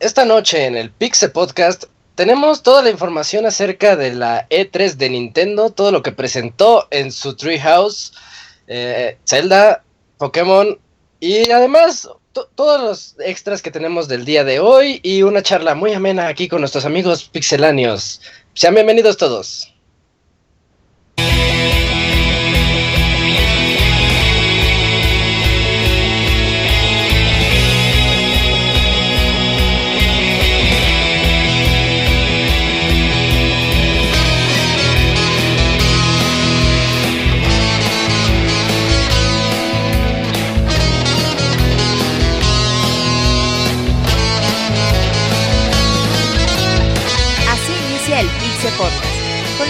Esta noche en el Pixel Podcast tenemos toda la información acerca de la E3 de Nintendo, todo lo que presentó en su Treehouse, eh, Zelda, Pokémon y además todos los extras que tenemos del día de hoy y una charla muy amena aquí con nuestros amigos pixeláneos. Sean bienvenidos todos.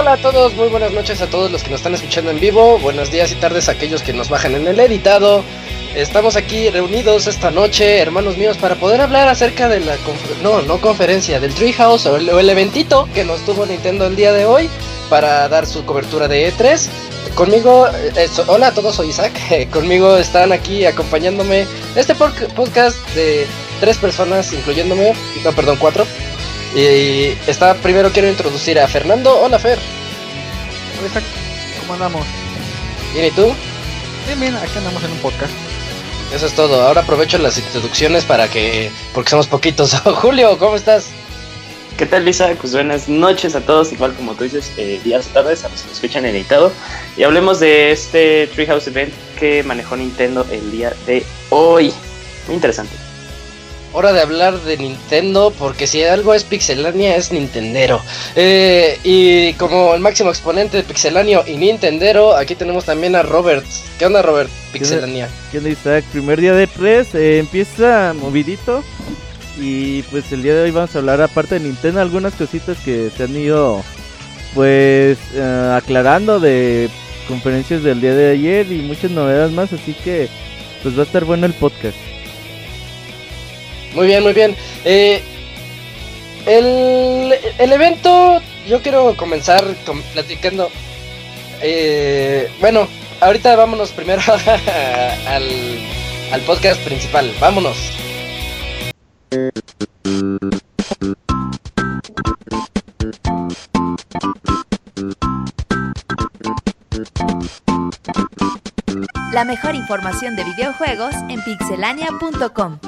Hola a todos, muy buenas noches a todos los que nos están escuchando en vivo, buenos días y tardes a aquellos que nos bajan en el editado. Estamos aquí reunidos esta noche, hermanos míos, para poder hablar acerca de la no, no conferencia, del Treehouse o el, o el eventito que nos tuvo Nintendo el día de hoy para dar su cobertura de E3. Conmigo, eh, hola a todos, soy Isaac. conmigo están aquí acompañándome este podcast de tres personas, incluyéndome, no, perdón, cuatro. Y está, primero quiero introducir a Fernando. Hola Fer. Hola ¿cómo andamos? Bien, ¿y tú? Bien, bien, aquí andamos en un podcast. Eso es todo. Ahora aprovecho las introducciones para que, porque somos poquitos. Julio, ¿cómo estás? ¿Qué tal, Lisa? Pues buenas noches a todos, igual como tú dices, eh, días o tardes a los que nos escuchan editado. Y hablemos de este Treehouse Event que manejó Nintendo el día de hoy. Muy interesante hora de hablar de Nintendo, porque si algo es Pixelania es Nintendero. Eh, y como el máximo exponente de Pixelania y Nintendero, aquí tenemos también a Robert. ¿Qué onda, Robert? Pixelania. ¿Qué onda, Isaac? Primer día de tres, eh, empieza movidito. Y pues el día de hoy vamos a hablar, aparte de Nintendo, algunas cositas que se han ido pues eh, aclarando de conferencias del día de ayer y muchas novedades más. Así que pues va a estar bueno el podcast. Muy bien, muy bien. Eh, el, el, evento, yo quiero comenzar platicando. Eh, bueno, ahorita vámonos primero al, al podcast principal. Vámonos. La mejor información de videojuegos en pixelania.com.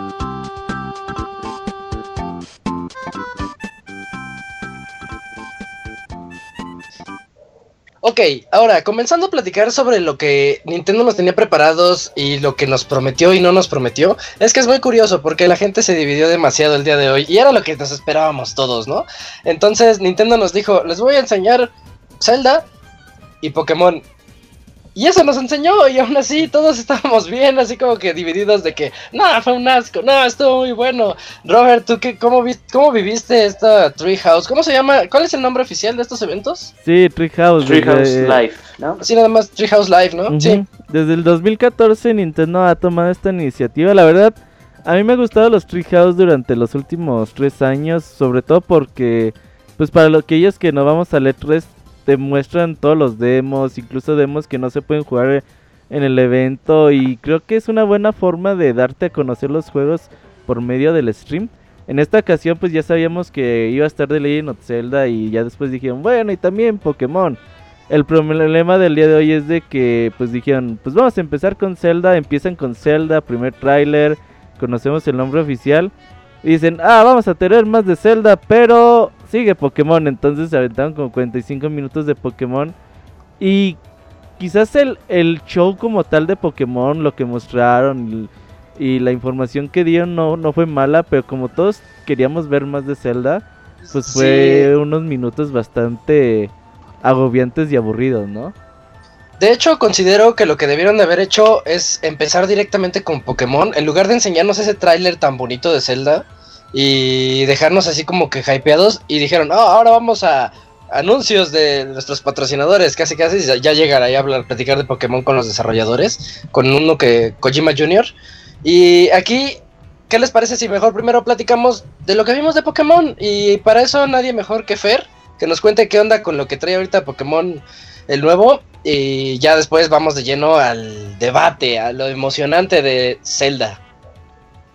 Ok, ahora, comenzando a platicar sobre lo que Nintendo nos tenía preparados y lo que nos prometió y no nos prometió, es que es muy curioso porque la gente se dividió demasiado el día de hoy y era lo que nos esperábamos todos, ¿no? Entonces Nintendo nos dijo, les voy a enseñar Zelda y Pokémon. Y eso nos enseñó y aún así todos estábamos bien, así como que divididos de que, no, fue un asco, no, estuvo muy bueno. Robert, ¿tú qué, cómo, vi, cómo viviste esta Treehouse? ¿Cómo se llama? ¿Cuál es el nombre oficial de estos eventos? Sí, Treehouse. Treehouse Live, ¿no? Sí, nada más Treehouse Live, ¿no? Sí. Desde el 2014 Nintendo ha tomado esta iniciativa, la verdad. A mí me han gustado los Treehouse durante los últimos tres años, sobre todo porque, pues para aquellos que no vamos a leer tres te muestran todos los demos, incluso demos que no se pueden jugar en el evento y creo que es una buena forma de darte a conocer los juegos por medio del stream. En esta ocasión pues ya sabíamos que iba a estar de Legend of Zelda y ya después dijeron, bueno, y también Pokémon. El problema del día de hoy es de que pues dijeron, pues vamos a empezar con Zelda, empiezan con Zelda, primer tráiler, conocemos el nombre oficial y dicen, ah, vamos a tener más de Zelda, pero sigue Pokémon. Entonces se aventaron como 45 minutos de Pokémon. Y quizás el, el show como tal de Pokémon, lo que mostraron y, la información que dieron no, no fue mala, pero como todos queríamos ver más de Zelda, pues fue unos minutos bastante agobiantes y aburridos, ¿no? De hecho, considero que lo que debieron de haber hecho es empezar directamente con Pokémon, en lugar de enseñarnos ese tráiler tan bonito de Zelda y dejarnos así como que hypeados y dijeron, oh, ahora vamos a anuncios de nuestros patrocinadores, casi casi ya llegará a hablar, platicar de Pokémon con los desarrolladores, con uno que Kojima Jr. Y aquí, ¿qué les parece si mejor primero platicamos de lo que vimos de Pokémon? Y para eso nadie mejor que Fer, que nos cuente qué onda con lo que trae ahorita Pokémon el nuevo y ya después vamos de lleno al debate, a lo emocionante de Zelda.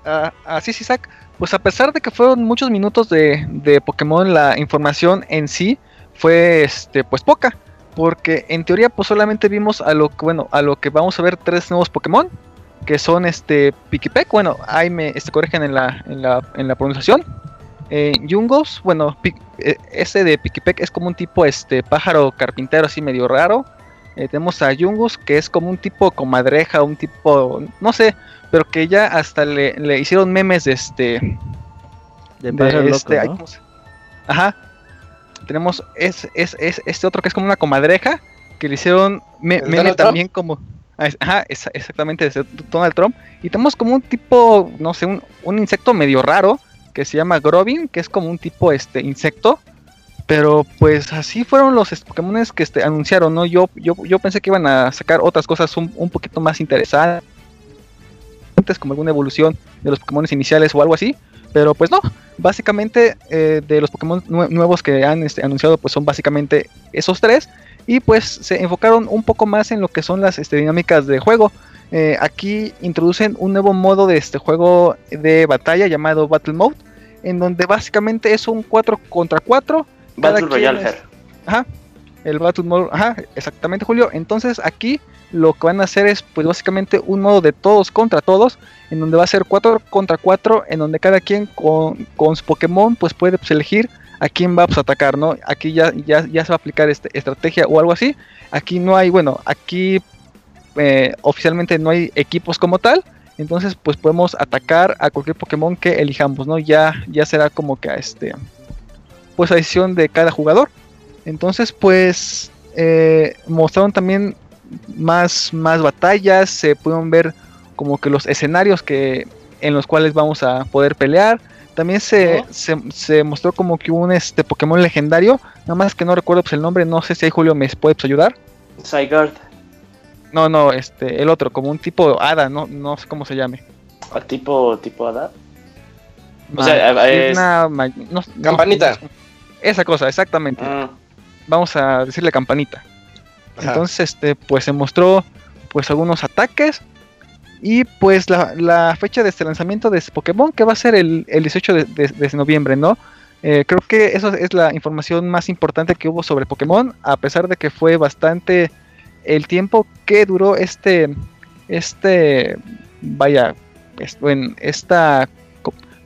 Ah, así es, Isaac. Pues a pesar de que fueron muchos minutos de, de Pokémon, la información en sí fue este pues poca. Porque en teoría pues solamente vimos a lo que bueno, a lo que vamos a ver tres nuevos Pokémon. Que son este Pikipek, bueno, ahí me este, corrigen en la, en la, en la pronunciación. Eh, bueno, eh, ese de Pikipek es como un tipo este pájaro carpintero así medio raro. Eh, tenemos a Yungus, que es como un tipo comadreja, un tipo, no sé, pero que ya hasta le, hicieron memes de este... De, este, Ajá. Tenemos es, es, este otro que es como una comadreja, que le hicieron meme también como... Ah, ajá, exactamente, de Donald Trump. Y tenemos como un tipo, no sé, un, un insecto medio raro, que se llama Grovin, que es como un tipo este insecto pero pues así fueron los Pokémon que este, anunciaron, ¿no? Yo, yo, yo pensé que iban a sacar otras cosas un, poquito más interesantes, como alguna evolución de los Pokémon iniciales o algo así. Pero pues no, básicamente eh, de los Pokémon nuevos que han este, anunciado pues son básicamente esos tres. Y pues se enfocaron un poco más en lo que son las este, dinámicas de juego. Eh, aquí introducen un nuevo modo de este juego de batalla llamado Battle Mode. En donde básicamente es un 4 contra 4 Battle Royale, Ajá. El Battle Mode, ajá, exactamente, Julio. Entonces aquí lo que van a hacer es, pues básicamente un modo de todos contra todos, en donde va a ser 4 contra 4, en donde cada quien con, con su Pokémon, pues puede pues, elegir a quién va pues, a atacar, ¿no? Aquí ya, ya, ya se va a aplicar este, estrategia o algo así. Aquí no hay, bueno, aquí eh, oficialmente no hay equipos como tal. Entonces, pues podemos atacar a cualquier Pokémon que elijamos, ¿no? Ya, ya será como que a este pues a decisión de cada jugador. Entonces, pues eh, mostraron también más, más batallas, se pudieron ver como que los escenarios que en los cuales vamos a poder pelear. También se, se, mostró como que un este Pokémon legendario, nada más que no recuerdo pues, el nombre, no sé si ahí Julio me puede pues, ayudar. Zygarde. No, no, este, el otro, como un tipo hada, no, no sé cómo se llame. ¿A tipo, tipo hada? O sea, es... Campanita. Esa cosa, exactamente. Ah. Vamos a decirle campanita. Entonces, este, pues se mostró pues algunos ataques. Y pues la, fecha de este lanzamiento de este Pokémon, que va a ser el, 18 de, noviembre, ¿no? Eh, creo que eso es la información más importante que hubo sobre Pokémon, a pesar de que fue bastante el tiempo que duró este, este, vaya, en esta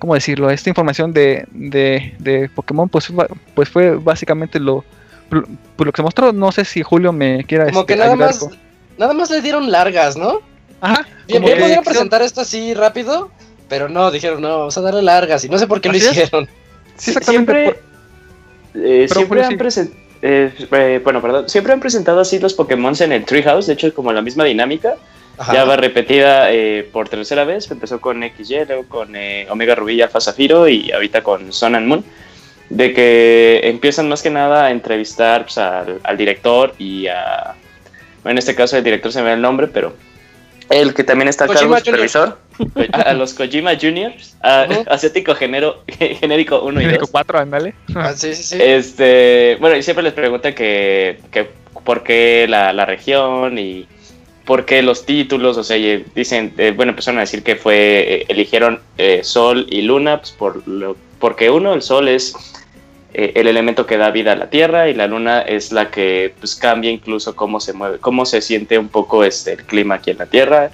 ¿cómo decirlo? Esta información de, de, Pokémon, pues, pues fue básicamente lo, lo, que se mostró. No sé si Julio me quiera Como que este, nada más, nada más le dieron largas, ¿no? Ajá. Bien, bien podrían presentar esto así rápido, pero no, dijeron, no, vamos a darle largas. Y no sé por qué lo hicieron. Sí, exactamente. Siempre, eh, siempre han presentado. Eh, eh, bueno, perdón, siempre han presentado así los Pokémon en el Treehouse, de hecho, como la misma dinámica. Ya va repetida eh, por tercera vez. Empezó con XY, luego con eh, Omega Rubí y Alfa Zafiro y ahorita con Sun and Moon. De que empiezan más que nada a entrevistar pues, al, director y a. Bueno, en este caso el director se me ve el nombre, pero el que también está acá, supervisor, a, los Kojima Juniors, asiático genero, genérico 1 y 2. 4, ándale. Ah, sí, sí, sí. Este, bueno, y siempre les pregunta que, que por qué la, la región y por qué los títulos, o sea, dicen, eh, bueno, empezaron a decir que fue, eh, eligieron eh, Sol y Luna, pues por lo, porque uno, el Sol es el elemento que da vida a la Tierra y la Luna es la que pues cambia incluso cómo se mueve, cómo se siente un poco este, el clima aquí en la Tierra.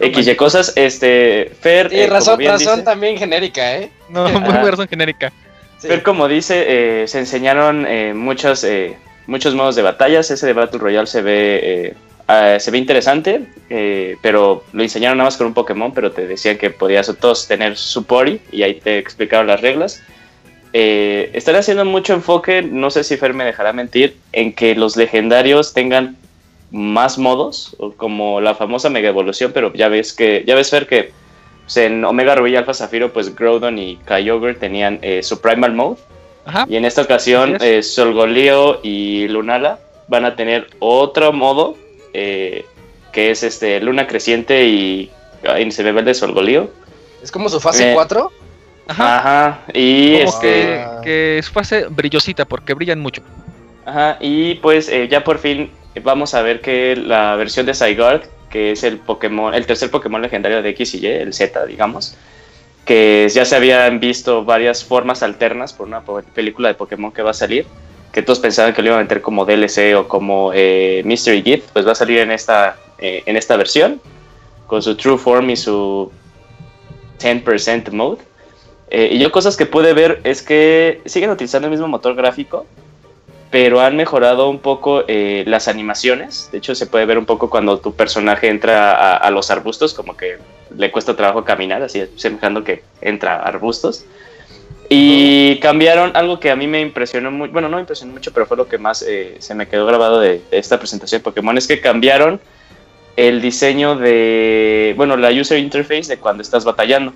X y cosas, este, Fer... Y razón, razón también genérica, ¿eh? No, muy razón genérica. Fer, como dice, se enseñaron muchos, muchos modos de batallas, ese de Battle Royale se ve Ah, se ve interesante, eh, pero lo enseñaron nada más con un Pokémon, pero te decían que podías todos tener su Pori y ahí te explicaron las reglas. Eh, estaré haciendo mucho enfoque, no sé si Fer me dejará mentir, en que los legendarios tengan más modos, como la famosa Mega Evolución, pero ya ves que, ya ves Fer que pues, en Omega Ruby y Alpha Zafiro, pues Groudon y Kyogre tenían eh, su Primal Mode. Y en esta ocasión, eh, Solgoleo y Lunala van a tener otro modo, eh, que es este Luna Creciente y, y se ve el de Solgoleo. ¿Es como su fase 4? Ajá. Ajá. Y este. Que, su fase brillosita, porque brillan mucho. Ajá. Y pues ya por fin vamos a ver que la versión de Zygarde, que es el Pokémon, el tercer Pokémon legendario de X y Y, el Z, digamos, que ya se habían visto varias formas alternas por una película de Pokémon que va a salir, que todos pensaban que lo iban a meter como DLC o como eh, Mystery Gift, pues va a salir en esta, eh, en esta versión, con su True Form y su 10% Mode. Eh, y yo cosas que pude ver es que siguen utilizando el mismo motor gráfico, pero han mejorado un poco eh, las animaciones. De hecho, se puede ver un poco cuando tu personaje entra a, los arbustos, como que le cuesta trabajo caminar, así semejando que entra a arbustos. Y cambiaron algo que a mí me impresionó mucho, bueno, no me impresionó mucho, pero fue lo que más eh, se me quedó grabado de, esta presentación de Pokémon, es que cambiaron el diseño de, bueno, la user interface de cuando estás batallando.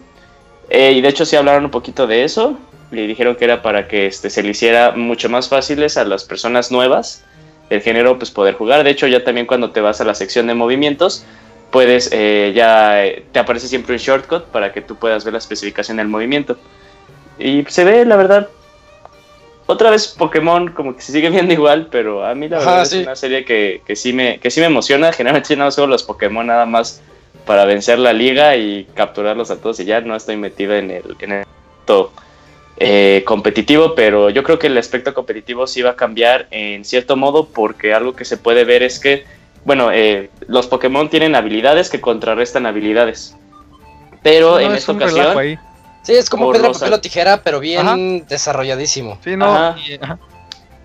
Eh, y de hecho sí hablaron un poquito de eso, le dijeron que era para que este, se le hiciera mucho más fáciles a las personas nuevas del género pues poder jugar. De hecho, ya también cuando te vas a la sección de movimientos, puedes, eh, ya eh, te aparece siempre un shortcut para que tú puedas ver la especificación del movimiento. Y se ve, la verdad, otra vez Pokémon como que se sigue viendo igual, pero a mí la verdad es una serie que, que, sí me, que sí me emociona. Generalmente no solo los Pokémon nada más para vencer la liga y capturarlos a todos y ya no estoy metido en el, en el todo eh, competitivo, pero yo creo que el aspecto competitivo sí va a cambiar en cierto modo porque algo que se puede ver es que, bueno, eh, los Pokémon tienen habilidades que contrarrestan habilidades. Pero en esta ocasión... Sí, es como piedra, papel o tijera, pero bien desarrolladísimo. Sí, no.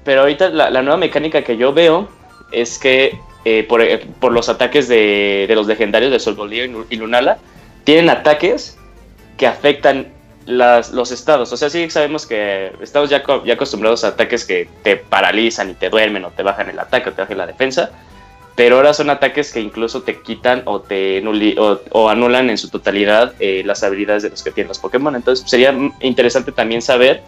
Pero ahorita la, nueva mecánica que yo veo es que eh, por, los ataques de, los legendarios de Solbolío y Lunala, tienen ataques que afectan los estados. O sea, sí sabemos que estamos ya, ya acostumbrados a ataques que te paralizan y te duermen o te bajan el ataque o te bajan la defensa. Pero ahora son ataques que incluso te quitan o te o, anulan en su totalidad eh, las habilidades de los que tienen los Pokémon. Entonces sería interesante también saber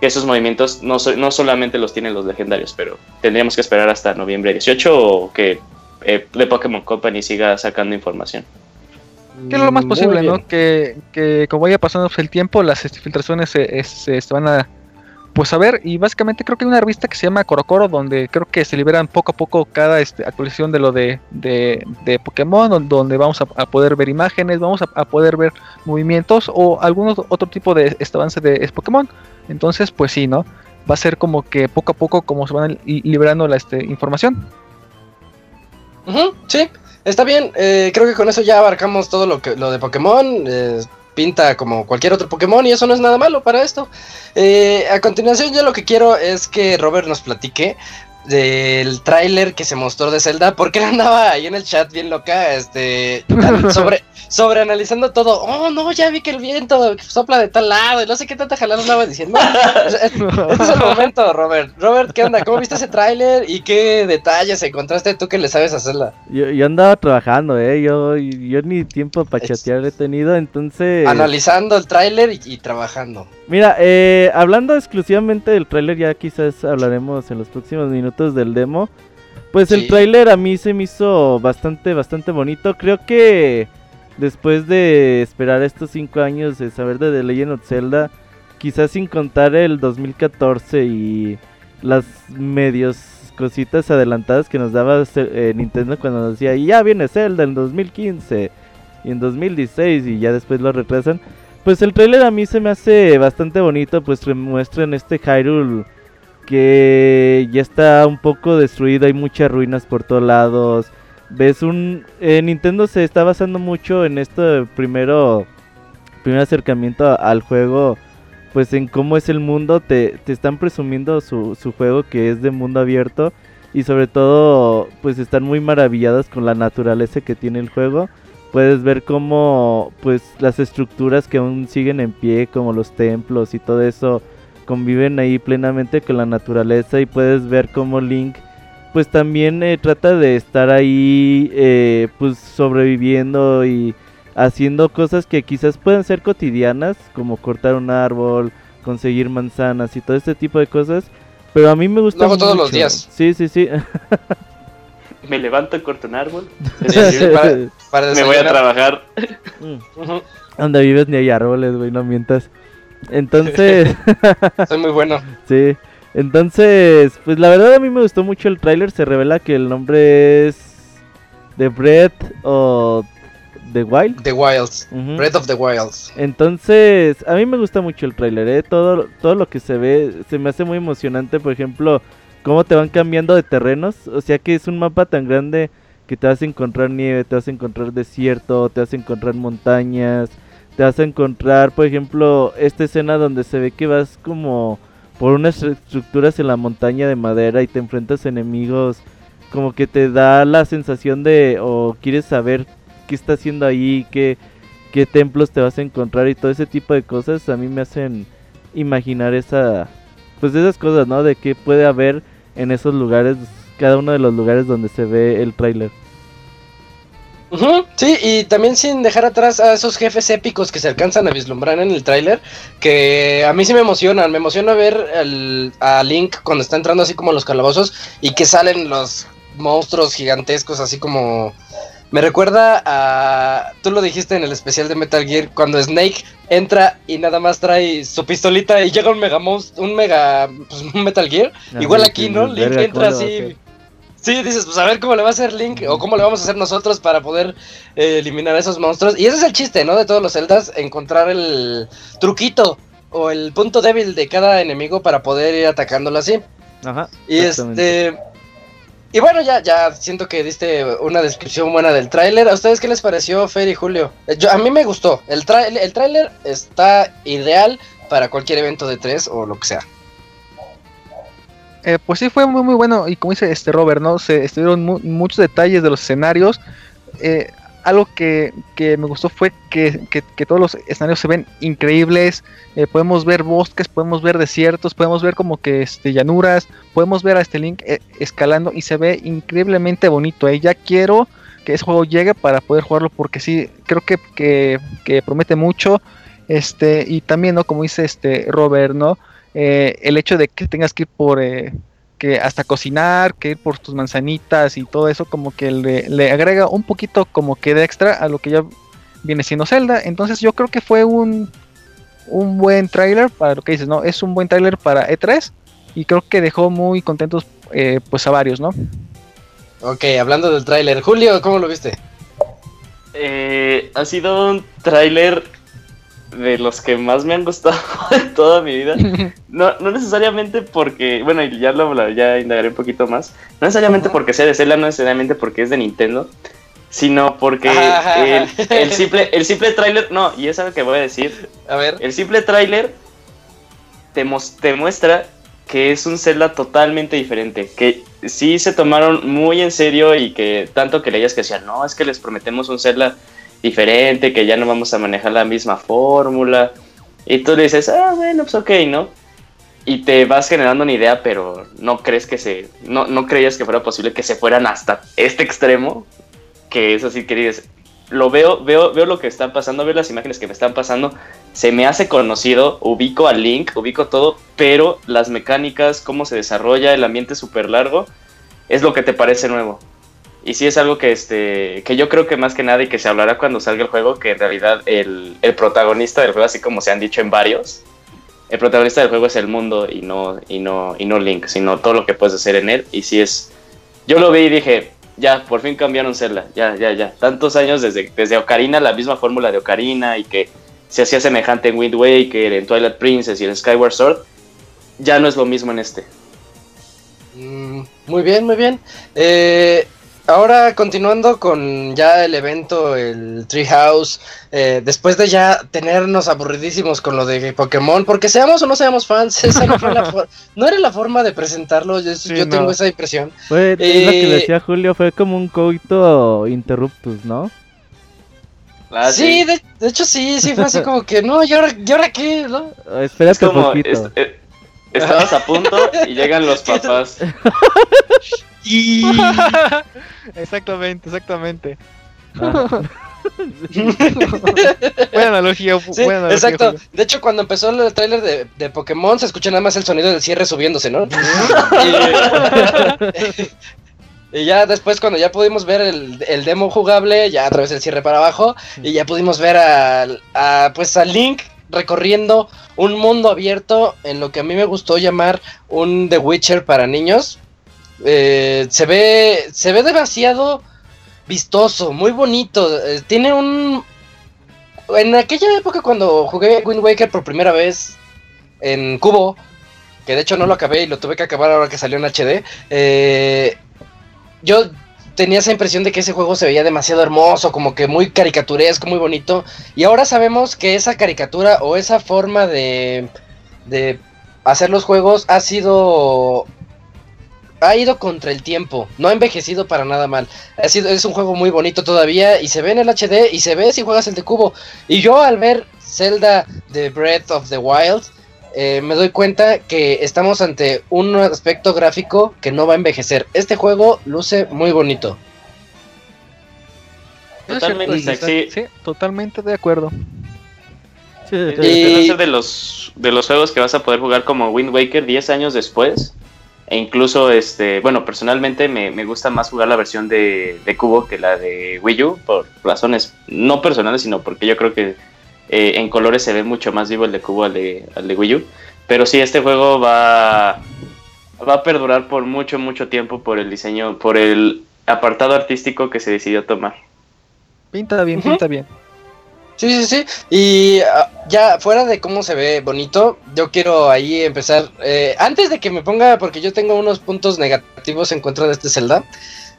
que esos movimientos no, no solamente los tienen los legendarios, pero tendríamos que esperar hasta noviembre 18 o que eh, The Pokémon Company siga sacando información. Que es lo más posible, ¿no? Que, que, como vaya pasando el tiempo, las este, filtraciones se, se, van a pues a ver, y básicamente creo que hay una revista que se llama Corocoro, donde creo que se liberan poco a poco cada este, actualización de lo de, de, de Pokémon, donde vamos a, poder ver imágenes, vamos a, poder ver movimientos o algún otro tipo de este avance de Pokémon. Entonces, pues sí, ¿no? Va a ser como que poco a poco como se van liberando la este, información. sí, Está bien, eh, creo que con eso ya abarcamos todo lo que lo de Pokémon. Eh, pinta como cualquier otro Pokémon y eso no es nada malo para esto. Eh, a continuación yo lo que quiero es que Robert nos platique del tráiler que se mostró de Zelda, porque él andaba ahí en el chat bien loca, este, sobre, sobre analizando todo. Oh, no, ya vi que el viento sopla de tal lado y no sé qué tanta jalada andaba diciendo. este es el momento, Robert. Robert, ¿qué onda? ¿Cómo viste ese tráiler y qué detalles encontraste tú que le sabes hacerla? Yo, yo andaba trabajando, eh, yo, yo ni tiempo para chatear he tenido, entonces... Analizando el tráiler y, trabajando. Mira, eh, hablando exclusivamente del tráiler, ya quizás hablaremos en los próximos minutos del demo. Pues el tráiler a mí se me hizo bastante, bastante bonito. Creo que después de esperar estos 5 años de saber de The Legend of Zelda, quizás sin contar el 2014 y las medios cositas adelantadas que nos daba eh, Nintendo cuando nos decía, ya viene Zelda en 2015 y en 2016 y ya después lo retrasan. Pues el trailer a mí se me hace bastante bonito, pues muestran este Hyrule que ya está un poco destruido, hay muchas ruinas por todos lados. Ves un eh, Nintendo se está basando mucho en este primero primer acercamiento al juego pues en cómo es el mundo te, te están presumiendo su, su, juego que es de mundo abierto y sobre todo pues están muy maravillados con la naturaleza que tiene el juego puedes ver cómo pues las estructuras que aún siguen en pie como los templos y todo eso conviven ahí plenamente con la naturaleza y puedes ver cómo Link pues también eh, trata de estar ahí, eh, pues sobreviviendo y haciendo cosas que quizás puedan ser cotidianas, como cortar un árbol, conseguir manzanas y todo este tipo de cosas. Pero a mí me gusta. Lo hago todos los días. Sí, sí, sí. Me levanto, corto un árbol. Para, para Me voy a trabajar. Mm. Donde vives ni hay árboles, güey, no mientas. Entonces, Soy muy bueno. sí. Entonces, pues la verdad a mí me gustó mucho el tráiler. Se revela que el nombre es The Breath o The Wild. The Wilds. Ujú. Breath of the Wilds. Entonces, a mí me gusta mucho el tráiler, ¿eh? Todo, todo lo que se ve se me hace muy emocionante. Por ejemplo, cómo te van cambiando de terrenos. O sea que es un mapa tan grande que te vas a encontrar nieve, te vas a encontrar desierto, te vas a encontrar montañas, te vas a encontrar, por ejemplo, esta escena donde se ve que vas como por unas estructuras en la montaña de madera y te enfrentas a enemigos. Como que te da la sensación de, o quieres saber qué está haciendo ahí, qué, templos te vas a encontrar y todo ese tipo de cosas a mí me hacen imaginar esa pues esas cosas, ¿no? De qué puede haber en esos lugares, cada uno de los lugares donde se ve el tráiler. Ujú, Sí, y también sin dejar atrás a esos jefes épicos que se alcanzan a vislumbrar en el tráiler, que a mí sí me emocionan, me emociona ver el- a Link cuando está entrando así como a los calabozos y que salen los monstruos gigantescos así como... Me recuerda a... Tú lo dijiste en el especial de Metal Gear, cuando Snake entra y nada más trae su pistolita y llega un mega monst- un mega pues, un Metal Gear. Igual aquí, ¿no? Link ¿cómo entra así... Sí, dices, pues a ver cómo le va a hacer Link o cómo le vamos a hacer nosotros para poder eh, eliminar a esos monstruos. Y ese es el chiste, ¿no? De todos los celdas, encontrar el truquito o el punto débil de cada enemigo para poder ir atacándolo así. Ajá. Y este... Y bueno, ya, ya siento que diste una descripción buena del tráiler. ¿A ustedes qué les pareció, Fer y Julio? Eh, a mí me gustó. El, el tráiler está ideal para cualquier evento de tres o lo que sea. Eh, pues sí, fue muy muy bueno. Y como dice este Robert, ¿no? Se estuvieron mu- muchos detalles de los escenarios. Eh, algo que, que me gustó fue que, que- todos los escenarios se ven increíbles. Eh, podemos ver bosques, podemos ver desiertos, podemos ver como que este, llanuras, podemos ver a este Link eh, escalando y se ve increíblemente bonito. eh. Ya quiero que ese juego llegue para poder jugarlo porque sí, creo que, promete mucho. Este, y también, ¿no? Como dice este Robert, ¿no? El hecho de que tengas que ir por que hasta cocinar, que ir por tus manzanitas y todo eso, como que le, le agrega un poquito como que de extra a lo que ya viene siendo Zelda. Entonces yo creo que fue un, un buen tráiler para lo que dices, ¿no? Es un buen tráiler para E3 y creo que dejó muy contentos eh, pues a varios, ¿no? Ok, hablando del tráiler. Julio, ¿cómo lo viste? Eh, ha sido un tráiler de los que más me han gustado en toda mi vida. No, no necesariamente porque, bueno, y ya lo ya indagaré un poquito más. No necesariamente porque sea de Zelda, no necesariamente porque es de Nintendo, sino porque el, el simple, el simple tráiler, no, y es algo que voy a decir. A ver. El simple tráiler te, te muestra que es un Zelda totalmente diferente, que sí se tomaron muy en serio y que tanto que leías que decían, no, es que les prometemos un Zelda diferente, que ya no vamos a manejar la misma fórmula. Y tú le dices, ah, bueno, pues ok, ¿no? Y te vas generando una idea, pero no crees que se, no, no creías que fuera posible que se fueran hasta este extremo, que es así que dices, lo veo, veo, veo lo que está pasando, veo las imágenes que me están pasando, se me hace conocido, ubico a Link, ubico todo, pero las mecánicas, cómo se desarrolla, el ambiente súper largo, es lo que te parece nuevo. Y sí es algo que, este, que yo creo que más que nada y que se hablará cuando salga el juego, que en realidad el, el protagonista del juego, así como se han dicho en varios, el protagonista del juego es el mundo y no, y no, y no Link, sino todo lo que puedes hacer en él. Y sí es, yo lo vi y dije, ya, por fin cambiaron Zelda, ya, ya, ya. Tantos años desde, desde Ocarina, la misma fórmula de Ocarina y que se hacía semejante en Wind Waker, en Twilight Princess y en Skyward Sword, ya no es lo mismo en este. Mm, muy bien, muy bien. Eh, ahora continuando con ya el evento, el Treehouse, eh, después de ya tenernos aburridísimos con lo de Pokémon, porque seamos o no seamos fans, esa no, fue la for- no era la forma de presentarlo, yo, Sí, yo no. tengo esa impresión. Fue, lo que eh, decía Julio, fue como un coito interruptus, ¿no? Ah, sí, de, de hecho sí, sí fue así como que, no, ¿y ahora, ¿y ahora qué? ¿no? Espérate es como, un poquito. es, eh, Estabas a punto y llegan los papás. Y... exactamente, exactamente. Ah, buena analogía, Sí, buena analogía, exacto. Julio. De hecho, cuando empezó el tráiler de, de Pokémon, se escucha nada más el sonido del cierre subiéndose, ¿no? y, y ya después, cuando ya pudimos ver el, el demo jugable, ya a través del cierre para abajo, y ya pudimos ver al- a, pues a Link recorriendo un mundo abierto en lo que a mí me gustó llamar un The Witcher para niños. Eh, se ve se ve demasiado vistoso, muy bonito. eh, tiene un en aquella época cuando jugué Wind Waker por primera vez en Cubo, que de hecho no lo acabé y lo tuve que acabar ahora que salió en HD, eh, yo tenía esa impresión de que ese juego se veía demasiado hermoso, como que muy caricaturesco, muy bonito, y ahora sabemos que esa caricatura o esa forma de, de hacer los juegos ha sido... Ha ido contra el tiempo, no ha envejecido para nada mal. Ha sido, es un juego muy bonito todavía y se ve en el HD y se ve si juegas el de cubo. Y yo al ver Zelda The Breath of the Wild, eh, me doy cuenta que estamos ante un aspecto gráfico que no va a envejecer. Este juego luce muy bonito. Totalmente sexy. Sí, totalmente de acuerdo. sí, sí, Este Y- va a ser de los, de los juegos que vas a poder jugar como Wind Waker 10 años después. E incluso, este, bueno, personalmente me, me gusta más jugar la versión de, de Cubo que la de Wii U, por razones no personales, sino porque yo creo que eh, en colores se ve mucho más vivo el de Cubo al de, al de Wii U. Pero sí, este juego va, va a perdurar por mucho, mucho tiempo por el diseño, por el apartado artístico que se decidió tomar. Pinta bien, pinta bien. Sí, sí, sí. Y ah, ya fuera de cómo se ve bonito, yo quiero ahí empezar. eh, antes de que me ponga, porque yo tengo unos puntos negativos en contra de este Zelda.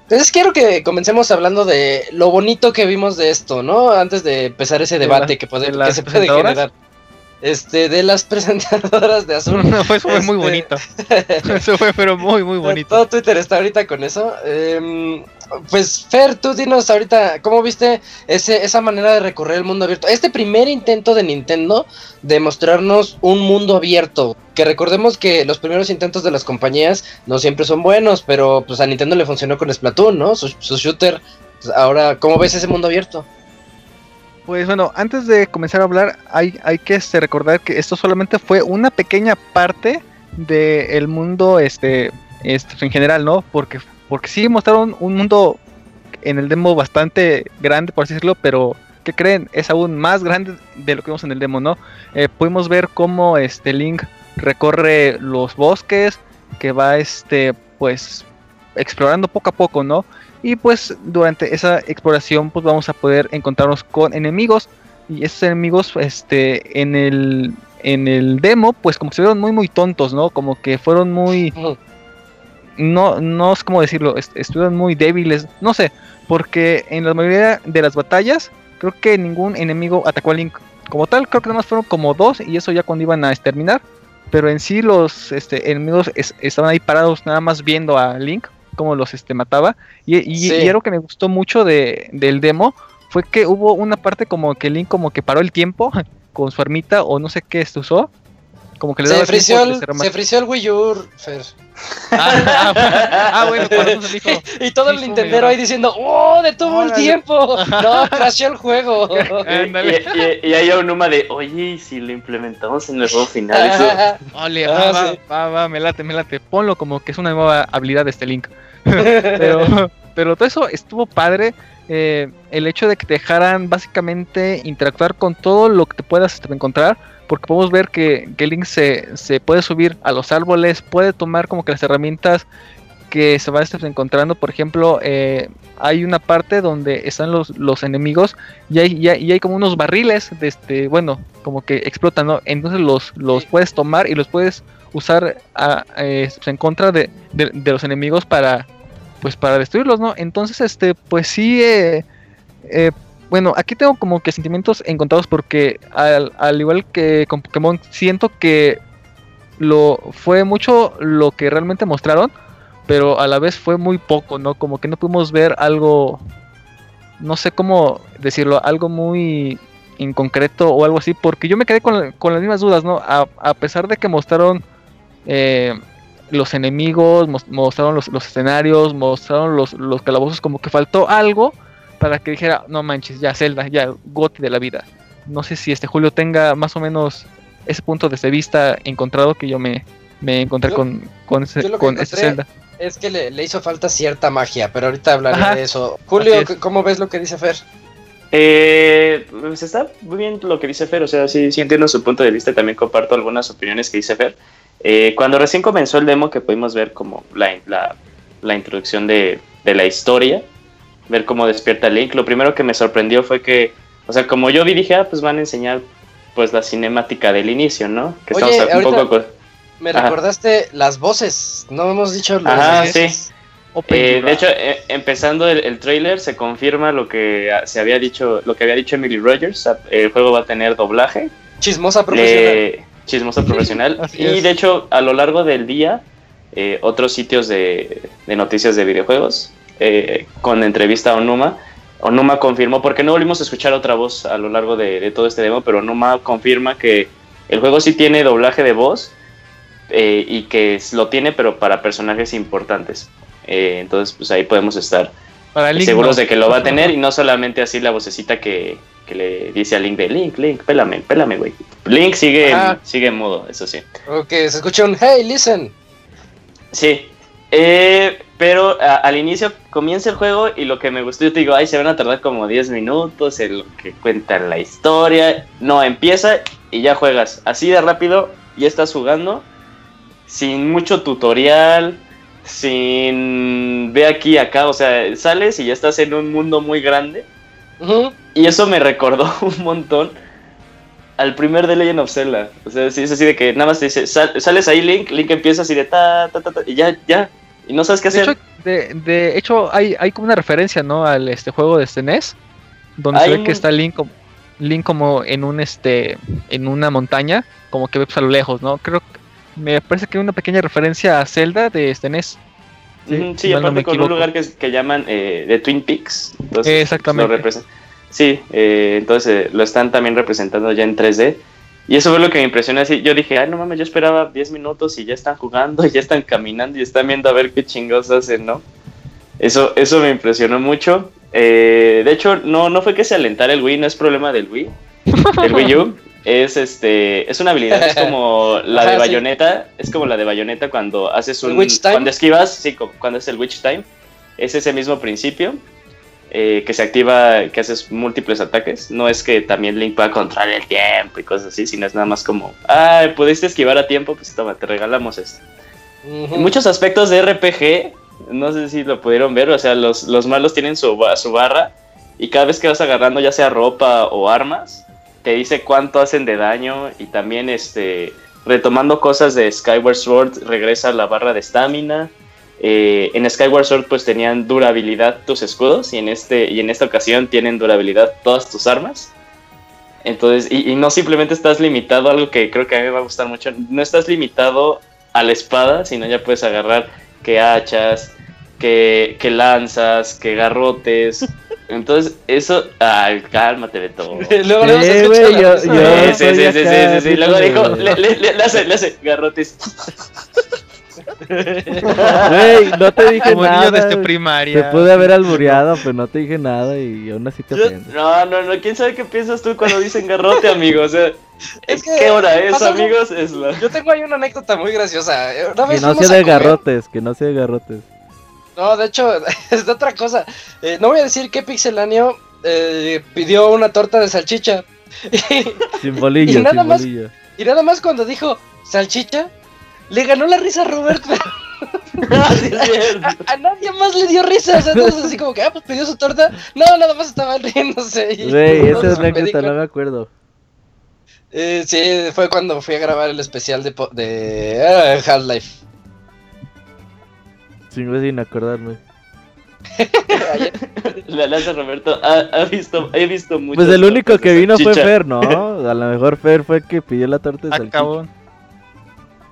Entonces quiero que comencemos hablando de lo bonito que vimos de esto, ¿no? Antes de empezar ese ¿De debate que, puede, de que se puede generar. Este, de las presentadoras de Azul. No, eso fue muy Este- bonito. Eso fue, pero muy, muy bonito. Todo Twitter está ahorita con eso. Em, pues Fer, tú dinos ahorita, ¿cómo viste esa manera de recorrer el mundo abierto? Este primer intento de Nintendo de mostrarnos un mundo abierto. Que recordemos que los primeros intentos de las compañías no siempre son buenos, pero pues a Nintendo le funcionó con Splatoon, ¿no? Su, su shooter. Pues, ahora, ¿cómo ves ese mundo abierto? Pues bueno, antes de comenzar a hablar, hay, hay que este, recordar que esto solamente fue una pequeña parte del mundo este, este, en general, ¿no? Porque, porque sí mostraron un mundo en el demo bastante grande, por así decirlo, pero ¿qué creen? Es aún más grande de lo que vimos en el demo, ¿no? Eh, pudimos ver cómo este Link recorre los bosques, que va este, pues, explorando poco a poco, ¿no? Y pues durante esa exploración pues vamos a poder encontrarnos con enemigos y esos enemigos este en el en el demo pues como se vieron muy muy tontos, ¿no? Como que fueron muy no no es como decirlo, est- estuvieron muy débiles, no sé, porque en la mayoría de las batallas creo que ningún enemigo atacó a Link como tal, creo que nada más fueron como dos y eso ya cuando iban a exterminar, pero en sí los este, enemigos es- estaban ahí parados nada más viendo a Link cómo los este, mataba y, y, Sí. y algo que me gustó mucho de, del demo fue que hubo una parte como que Link como que paró el tiempo con su armita o no sé qué este usó. Como que le Se daba frició, el, se frició el Wii U, Fer. Ah, ah, ah, bueno, por eso se dijo. y todo el Nintendero ahí diciendo, ¡Oh, detuvo el tiempo! No, crasheó el juego. Y, y, y hay un Uma de, oye, ¿y si lo implementamos en el juego final? Eso- Ole, Ah, va, va, va, va, me late, me late. Ponlo como que es una nueva habilidad de este Link. pero, pero todo eso estuvo padre. eh, el hecho de que te dejaran básicamente interactuar con todo lo que te puedas este, encontrar. Porque podemos ver que, que Link se, se puede subir a los árboles, puede tomar como que las herramientas que se va a estar encontrando. Por ejemplo, eh, hay una parte donde están los, los enemigos y hay, y hay, y hay como unos barriles, de este, bueno, como que explotan, ¿no? Entonces los, los Sí. puedes tomar y los puedes usar a- eh, en contra de, de- de los enemigos para, pues para destruirlos, ¿no? Entonces, este, pues sí, eh, eh, bueno, aquí tengo como que sentimientos encontrados porque al, al igual que con Pokémon, siento que lo fue mucho lo que realmente mostraron, pero a la vez fue muy poco, ¿no? Como que no pudimos ver algo, no sé cómo decirlo, algo muy en concreto o algo así, porque yo me quedé con, con las mismas dudas, ¿no? A, a pesar de que mostraron eh, los enemigos, mos- mostraron los, los escenarios, mostraron los, los calabozos, como que faltó algo para que dijera, no manches, ya Zelda, ya Goti de la vida. No sé si este Julio tenga más o menos ese punto de vista encontrado que yo me, me encontré Yo- con, con, ese, con ese Zelda. Es que le, le hizo falta cierta magia, pero ahorita hablaré Ajá, de eso. Julio, es. ¿cómo ves lo que dice Fer? Eh, pues está muy bien lo que dice Fer, o sea, sí, sí entiendo su punto de vista y también comparto algunas opiniones que dice Fer. Eh, cuando recién comenzó el demo que pudimos ver como la, la, la introducción de, de la historia, ver cómo despierta Link, lo primero que me sorprendió fue que, o sea, como yo vi, dije, ah, pues van a enseñar pues la cinemática del inicio, ¿no? Que Oye, estamos un poco... Me Ajá. recordaste las voces, no hemos dicho las Ajá, voces. Open Eh, de hecho, eh, empezando el, el trailer se confirma lo que se había dicho, lo que había dicho Emily Rogers. El juego va a tener doblaje, Chismosa profesional. le- chismoso profesional. Así y es. de hecho, a lo largo del día, eh, otros sitios de, de noticias de videojuegos, eh, con entrevista a Onuma, Onuma confirmó, porque no volvimos a escuchar otra voz a lo largo de, de todo este demo, pero Onuma confirma que el juego sí tiene doblaje de voz eh, y que lo tiene, pero para personajes importantes. Eh, entonces, pues ahí podemos estar seguros de que lo va a tener y no solamente así la vocecita que, que le dice a Link de Link, Link, pélame, pélame, güey. Link sigue, Ajá. sigue en modo, eso sí. O que se escucha un hey, listen. Sí. Eh, pero a- al inicio comienza el juego y lo que me gustó, yo te digo, ay, se van a tardar como 10 minutos en lo que cuentan la historia. No, empieza y ya juegas. Así de rápido, ya estás jugando. Sin mucho tutorial, sin ve aquí acá. O sea, sales y ya estás en un mundo muy grande. Y eso me recordó un montón al primer de Legend of Zelda. O sea, es así de que nada más te dice, sal- sales ahí Link, Link empieza así de ta, ta, ta, ta, y ya, ya. Y no sabes qué De hacer. hecho, de, de hecho hay, hay como una referencia, ¿no? Al este juego de SNES, donde Hay se ve un- que está Link, como- Link como en un este, en una montaña, como que ve pues, a lo lejos, ¿no? Creo me parece que hay una pequeña referencia a Zelda de. Ujú, Sí, si mal no aparte con un lugar que, que llaman eh, de Twin Peaks. Entonces, Exactamente. lo represen- Sí, eh, entonces eh, lo están también representando ya en 3D. Y eso fue lo que me impresionó. Así, yo dije, ay, no mames, yo esperaba 10 minutos y ya están jugando, y ya están caminando y están viendo a ver qué chingados hacen, ¿no? Eso, eso me impresionó mucho. Eh, de hecho, no, no fue que se alentara el Wii, no es problema del Wii. El Wii U es este es una habilidad, es como la de Ajá, sí. Es como la de Bayonetta cuando haces ¿El un Witch Time? cuando esquivas, sí, cuando es el Witch Time. Es ese mismo principio eh, que se activa, que haces múltiples ataques. No es que también Link pueda controlar el tiempo y cosas así, sino es nada más como, ah, pudiste esquivar a tiempo, pues toma, te regalamos esto. Ujú. En muchos aspectos de RPG, no sé si lo pudieron ver, o sea, los, los malos tienen su, su barra y cada vez que vas agarrando ya sea ropa o armas, te dice cuánto hacen de daño y también este retomando cosas de Skyward Sword regresa la barra de estamina. Eh, en Skyward Sword pues tenían durabilidad tus escudos y en este y en esta ocasión tienen durabilidad todas tus armas. Entonces, y, y no simplemente estás limitado a algo que creo que a mí me va a gustar mucho, no estás limitado a la espada, sino ya puedes agarrar que hachas, que, que lanzas, que garrotes. Entonces, eso. Ay, cálmate de todo. Luego le Eh, vamos a güey, yo- escuchar yo- Sí, sí, sí, sí, sí, sí, sí. Luego dijo, le, le, le, le hace, le hace garrotes. Güey, no te dije Como niño nada. desde primaria. Te pude haber albureado, pero no te dije nada y aún así te ofendes. no, no, no. ¿Quién sabe qué piensas tú cuando dicen garrote, amigo? O sea, Es que ¿qué hora es, amigos? Es la... Yo tengo ahí una anécdota muy graciosa. Una Que no sea de comer- garrotes, que no sea de garrotes. No, de hecho, es de otra cosa. Eh, no voy a decir que Pixeláneo eh, pidió una torta de salchicha. Sin bolillo, Y nada sin más- bolillo. y nada más cuando dijo salchicha, le ganó la risa a Robert. Sí, es cierto. a, a nadie más le dio risa. O sea, así como que, ah, pues pidió su torta. No, nada más estaban riéndose. Güey, no, esa anécdota no me acuerdo. Eh, sí, fue cuando fui a grabar el especial de, de eh, Half-Life. Sin, sin acordarme. La hace Roberto. Ha, ha visto, he visto mucho. Pues el único que vino fue Fer, ¿no? A lo mejor Fer fue el que pidió la torta de salchicha. Acabó.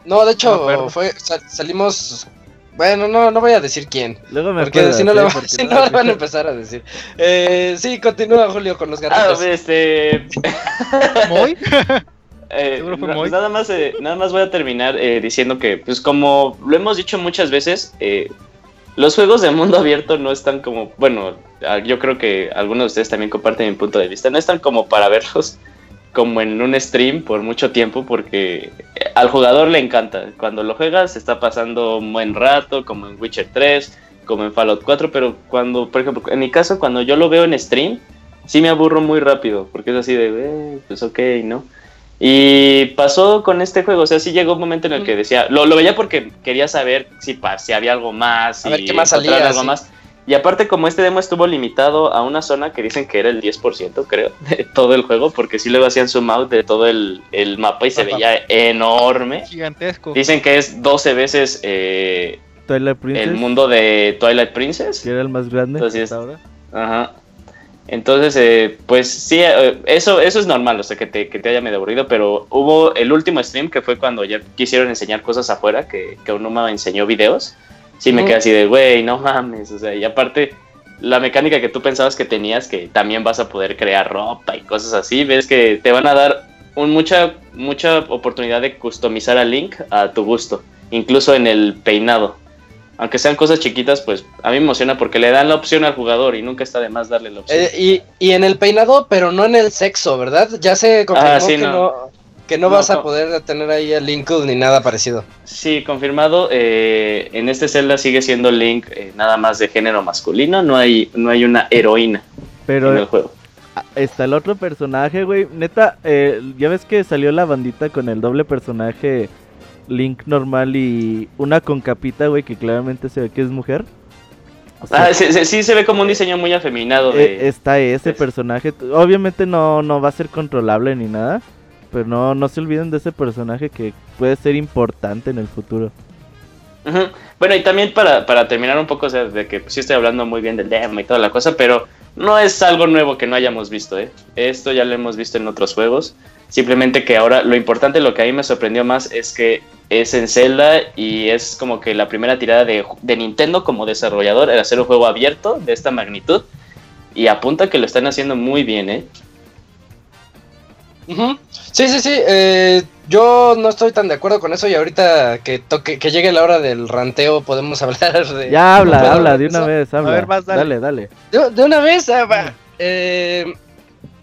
No, de hecho, fue, sal- salimos. Bueno, no, no voy a decir quién. Luego me Porque si no, lo, Porque si no lo van a empezar a decir. Eh, sí, continúa Julio con los Ah, garrotes. este. ¿Muy? Eh, nada más eh, nada más voy a terminar eh, diciendo que pues como lo hemos dicho muchas veces eh, los juegos de mundo abierto no están como bueno yo creo que algunos de ustedes también comparten mi punto de vista no están como para verlos como en un stream por mucho tiempo porque eh, al jugador le encanta cuando lo juegas está pasando un buen rato como en Witcher 3 como en Fallout 4 pero cuando por ejemplo en mi caso cuando yo lo veo en stream sí me aburro muy rápido, porque es así de, pues ok, ¿no? Y pasó con este juego, o sea, sí llegó un momento en el que decía, lo, lo veía porque quería saber si, pa- si había algo más, A ver si qué más salía, algo sí. más. Y aparte, como este demo estuvo limitado a una zona que dicen que era el 10%, creo, de todo el juego, porque sí luego hacían zoom out de todo el, el mapa y se Ajá. veía enorme. Gigantesco. Dicen que es 12 veces eh, Twilight Princess, el mundo de Twilight Princess. que era el más grande Entonces, hasta ahora. Ajá. Entonces, eh, pues sí, eh, eso, eso es normal, o sea, que te, que te haya medio aburrido, pero hubo el último stream que fue cuando ya quisieron enseñar cosas afuera, que, que Onuma enseñó videos. Sí, me Ujú. quedé así de, güey, no mames, o sea, y aparte, la mecánica que tú pensabas que tenías, que también vas a poder crear ropa y cosas así, ves que te van a dar un, mucha, mucha oportunidad de customizar a Link a tu gusto, incluso en el peinado aunque sean cosas chiquitas, pues a mí me emociona porque le dan la opción al jugador y nunca está de más darle la opción. Eh, y, y en el peinado, pero no en el sexo, ¿verdad? Ya se confirmó Ah, sí, que, no. no. que no, No, vas a no. poder tener ahí el Linkle ni nada parecido. Sí, confirmado. eh, en este Zelda sigue siendo Link eh, nada más de género masculino, no hay, no hay una heroína Pero en el juego. ah, está el otro personaje, güey. Neta, eh, ya ves que salió la bandita con el doble personaje Link normal y una con capita, güey, que claramente se ve que es mujer. O sea, Ah, sí, sí, sí se ve como un diseño muy afeminado. eh, De... está ese es- personaje. Obviamente no, no va a ser controlable ni nada. Pero no, no se olviden de ese personaje que puede ser importante en el futuro. Bueno, y también para, para terminar un poco, o sea, de que pues, sí estoy hablando muy bien del demo y toda la cosa, pero no es algo nuevo que no hayamos visto, ¿eh? Esto ya lo hemos visto en otros juegos. Simplemente que ahora lo importante, lo que a mí me sorprendió más es que es en Zelda y es como que la primera tirada de, de Nintendo como desarrollador era hacer un juego abierto de esta magnitud y apunta que lo están haciendo muy bien, ¿eh? Sí, sí, sí. eh, yo no estoy tan de acuerdo con eso y ahorita que toque, que llegue la hora del ranteo podemos hablar de. Ya habla, ¿Puedo habla de una eso? vez, habla. ver, vas, dale. dale, dale. De, de una vez, ah, va. Eh,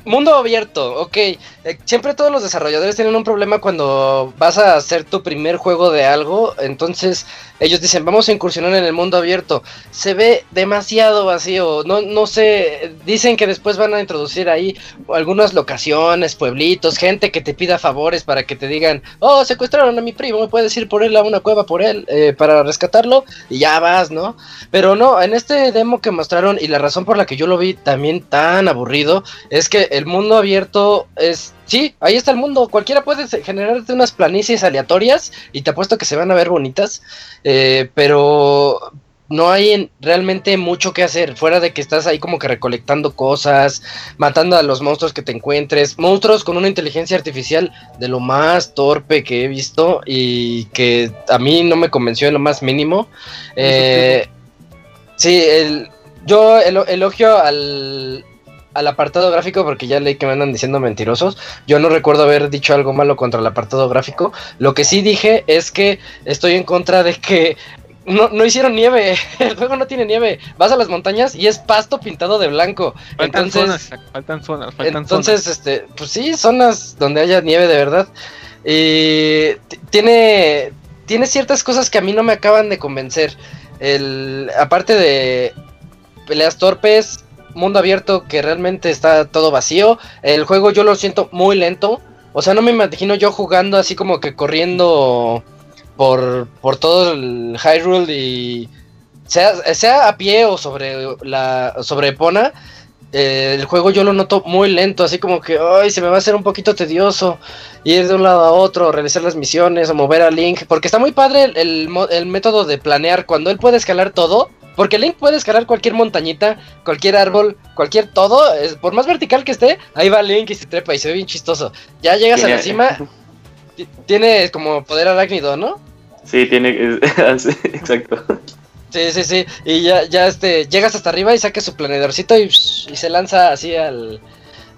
mundo abierto, ok. Eh, siempre todos los desarrolladores tienen un problema cuando vas a hacer tu primer juego de algo. Entonces ellos dicen, vamos a incursionar en el mundo abierto. Se ve demasiado vacío. No, no sé, dicen que después van a introducir ahí algunas locaciones, pueblitos, gente que te pida favores para que te digan, oh, secuestraron a mi primo, me puedes ir por él a una cueva por él eh, para rescatarlo. Y ya vas, ¿no? Pero no, en este demo que mostraron y la razón por la que yo lo vi también tan aburrido es que el mundo abierto es... Sí, ahí está el mundo. Cualquiera puede generarte unas planicies aleatorias y te apuesto que se van a ver bonitas. eh, pero no hay en- realmente mucho que hacer. Fuera de que estás ahí como que recolectando cosas, matando a los monstruos que te encuentres. Monstruos con una inteligencia artificial de lo más torpe que he visto y que a mí no me convenció en lo más mínimo. Eh, sí, el, yo elo- elogio al, al apartado gráfico porque ya leí que me andan diciendo mentirosos. Yo no recuerdo haber dicho algo malo contra el apartado gráfico. Lo que sí dije es que estoy en contra de que no, no hicieron nieve. El juego no tiene nieve. Vas a las montañas y es pasto pintado de blanco. Faltan Entonces, zonas, faltan zonas, faltan entonces, zonas. este, pues sí, zonas donde haya nieve de verdad. Y tiene, tiene ciertas cosas que a mí no me acaban de convencer. El, aparte de peleas torpes, mundo abierto que realmente está todo vacío. El juego yo lo siento muy lento. O sea, no me imagino yo jugando así como que corriendo por, por todo el Hyrule y sea, sea a pie o sobre la sobre Epona, eh, el juego yo lo noto muy lento, así como que ay, se me va a hacer un poquito tedioso ir de un lado a otro, realizar las misiones o mover a Link, porque está muy padre el, el el método de planear cuando él puede escalar todo. Porque Link puede escalar cualquier montañita, cualquier árbol, cualquier todo. por más vertical que esté, ahí va Link y se trepa y se ve bien chistoso. Ya llegas a la cima, ti- tiene como poder arácnido, ¿no? Sí, tiene. exacto. Sí, sí, sí. Y ya, ya este, llegas hasta arriba y sacas su planeadorcito y, y se lanza así al,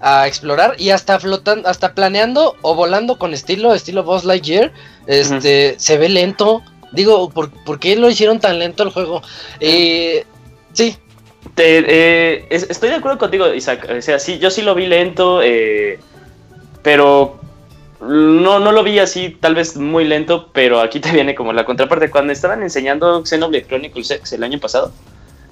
a explorar y hasta flotando, hasta planeando o volando con estilo, estilo Boss Lightyear, este, se ve lento. Digo, ¿por, ¿por, qué lo hicieron tan lento el juego? Eh, sí. Eh, estoy de acuerdo contigo, Isaac. O sea, sí, yo sí lo vi lento, eh, pero no, no lo vi así, tal vez muy lento, pero aquí te viene como la contraparte. Cuando estaban enseñando Xenoblade Chronicles X el año pasado,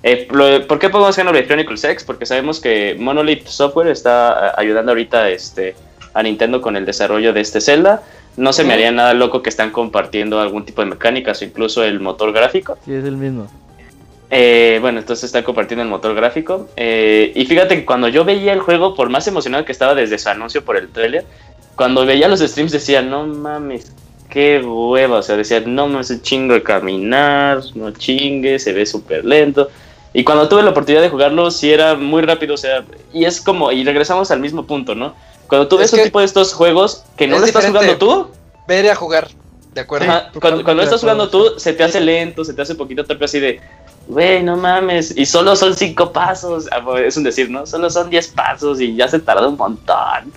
eh, ¿por qué podemos Xenoblade Chronicles X? Porque sabemos que Monolith Software está ayudando ahorita este, a Nintendo con el desarrollo de este Zelda. No se me haría nada loco que están compartiendo algún tipo de mecánicas o incluso el motor gráfico. Sí, es el mismo. Eh, bueno, entonces están compartiendo el motor gráfico. Eh, y fíjate que cuando yo veía el juego, por más emocionado que estaba desde su anuncio por el trailer, cuando veía los streams decía, no mames, qué hueva. O sea, decía, no mames, es chingo de caminar, no chingue, se ve súper lento. Y cuando tuve la oportunidad de jugarlo, sí era muy rápido, o sea, y es como, y regresamos al mismo punto, ¿no? Cuando tú ves un tipo de estos juegos que no lo estás jugando tú. Ver a jugar, ¿de acuerdo? cuando, cuando estás jugando tú, se te hace lento, se te hace poquito torpe así de. Güey, no mames. Y solo son cinco pasos. Ah, es un decir, ¿no? Solo son diez pasos y ya se tarda un montón.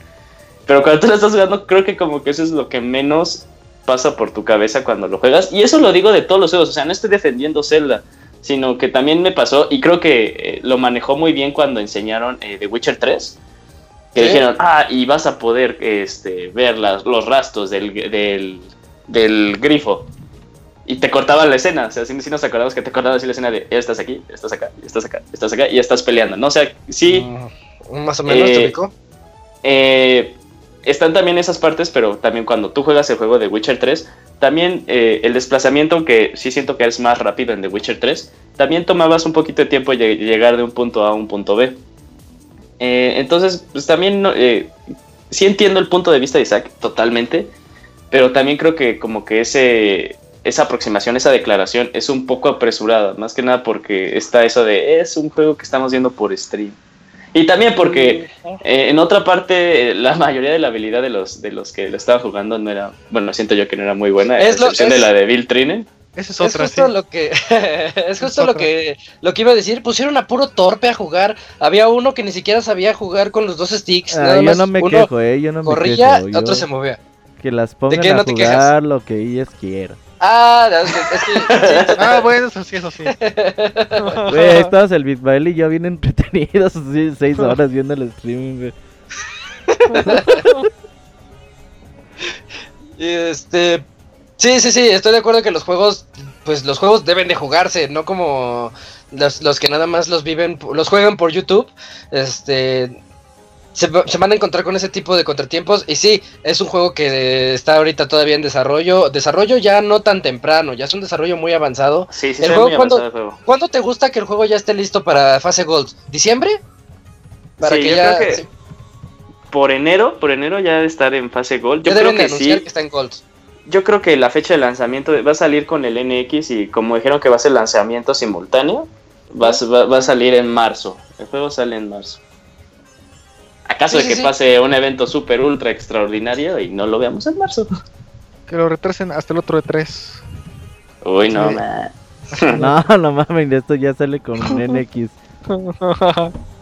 Pero cuando tú lo estás jugando, creo que como que eso es lo que menos pasa por tu cabeza cuando lo juegas. Y eso lo digo de todos los juegos. O sea, no estoy defendiendo Zelda sino que también me pasó, y creo que eh, lo manejó muy bien cuando enseñaron eh, The Witcher 3, que dijeron, ah, y vas a poder este, ver las, los rastros del, del, grifo. Y te cortaba la escena, o sea, si, nos acordamos que te cortaba así la escena de, estás aquí, estás acá, estás acá, estás acá, y estás peleando, ¿no? O sea, sí... Mm, más o menos, eh, eh, están también esas partes, pero también cuando tú juegas el juego de Witcher 3, también eh, el desplazamiento, que sí siento que es más rápido en The Witcher 3, también tomabas un poquito de tiempo llegar de un punto A a un punto B. Eh, entonces, pues también eh, sí entiendo el punto de vista de Isaac totalmente, pero también creo que como que ese, esa aproximación, esa declaración es un poco apresurada, más que nada porque está eso de es un juego que estamos viendo por stream. Y también porque eh, en otra parte la mayoría de la habilidad de los de los que lo estaban jugando no era, bueno, siento yo que no era muy buena, es excepción de la de Bill Trinen. es, justo lo que es justo lo que lo que iba a decir. Pusieron a puro torpe a jugar. Había uno que ni siquiera sabía jugar con los dos sticks. Ah, yo no me quejo, eh, yo no me corría, quejo. otro se movía. Que las pongan a jugar lo que ellas quieran. Ah, es que, ah, bueno, eso sí, eso sí. Güey, estabas el Bitmail y yo bien entretenidos, seis horas viendo el streaming, güey. y este, Sí, sí, sí, estoy de acuerdo que los juegos, pues los juegos deben de jugarse, no como los, los que nada más los viven, los juegan por YouTube, este, se, van a encontrar con ese tipo de contratiempos y sí, es un juego que está ahorita todavía en desarrollo, desarrollo ya no tan temprano, ya es un desarrollo muy avanzado. Sí, sí, el juego, ¿cuándo, ¿cuándo, te gusta que el juego ya esté listo para fase Gold? ¿Diciembre? Para que ya... Creo que por enero, por enero ya estar en fase Gold. Yo creo que sí. que está en Gold yo creo que la fecha de lanzamiento va a salir con el NX y como dijeron que va a ser lanzamiento simultáneo, va, a salir en marzo. El juego sale en marzo. ¿Acaso de que pase un evento super ultra extraordinario y no lo veamos en marzo? Que lo retrasen hasta el otro de 3. Uy, no, no, no mames, esto ya sale con NX.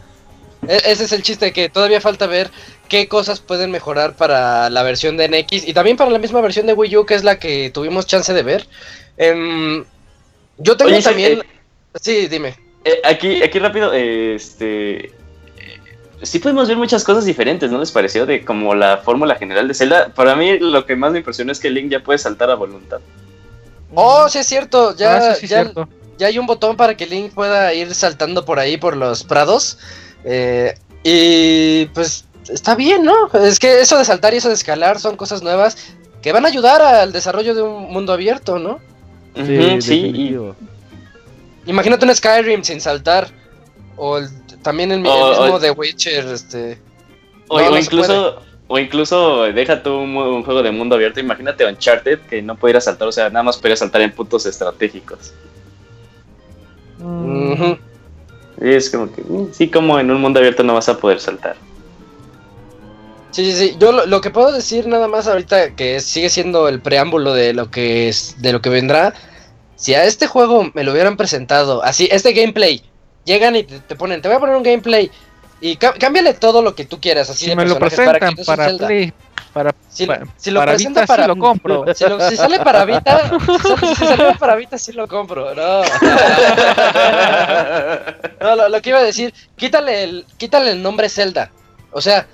E-, ese es el chiste, que todavía falta ver qué cosas pueden mejorar para la versión de NX y también para la misma versión de Wii U, que es la que tuvimos chance de ver. Em, yo tengo también... Eh, sí, dime. Eh, aquí, aquí rápido, este... Sí podemos ver muchas cosas diferentes, ¿no les pareció? De como la fórmula general de Zelda. Para mí lo que más me impresiona es que Link ya puede saltar a voluntad. Oh, sí es cierto. Ya, ah, ya, ya hay un botón para que Link pueda ir saltando por ahí, por los prados. Eh, y pues está bien, ¿no? Es que eso de saltar y eso de escalar son cosas nuevas que van a ayudar al desarrollo de un mundo abierto, ¿no? Sí, sí. Imagínate un Skyrim sin saltar. O también el, mismo de Witcher, este. O, incluso. O incluso deja tú un, juego de mundo abierto. Imagínate Uncharted que no pudiera saltar, o sea, nada más podría saltar en puntos estratégicos. Y es como que, mm, sí, como en un mundo abierto no vas a poder saltar. Sí, sí, sí. Yo lo, que puedo decir nada más ahorita que sigue siendo el preámbulo de lo que es, de lo que vendrá. Si a este juego me lo hubieran presentado así, este gameplay, llegan y te, ponen, te voy a poner un gameplay Y cá- cámbiale todo lo que tú quieras, así Si de me lo para presentan para, Zelda. Play, para, Si, pa- si lo para presenta Vita, para sí lo compro. Si, lo- si sale para Vita, si sale, si sale para Vita sí lo compro, no. No, lo, lo que iba a decir, quítale el, quítale el nombre Zelda. O sea,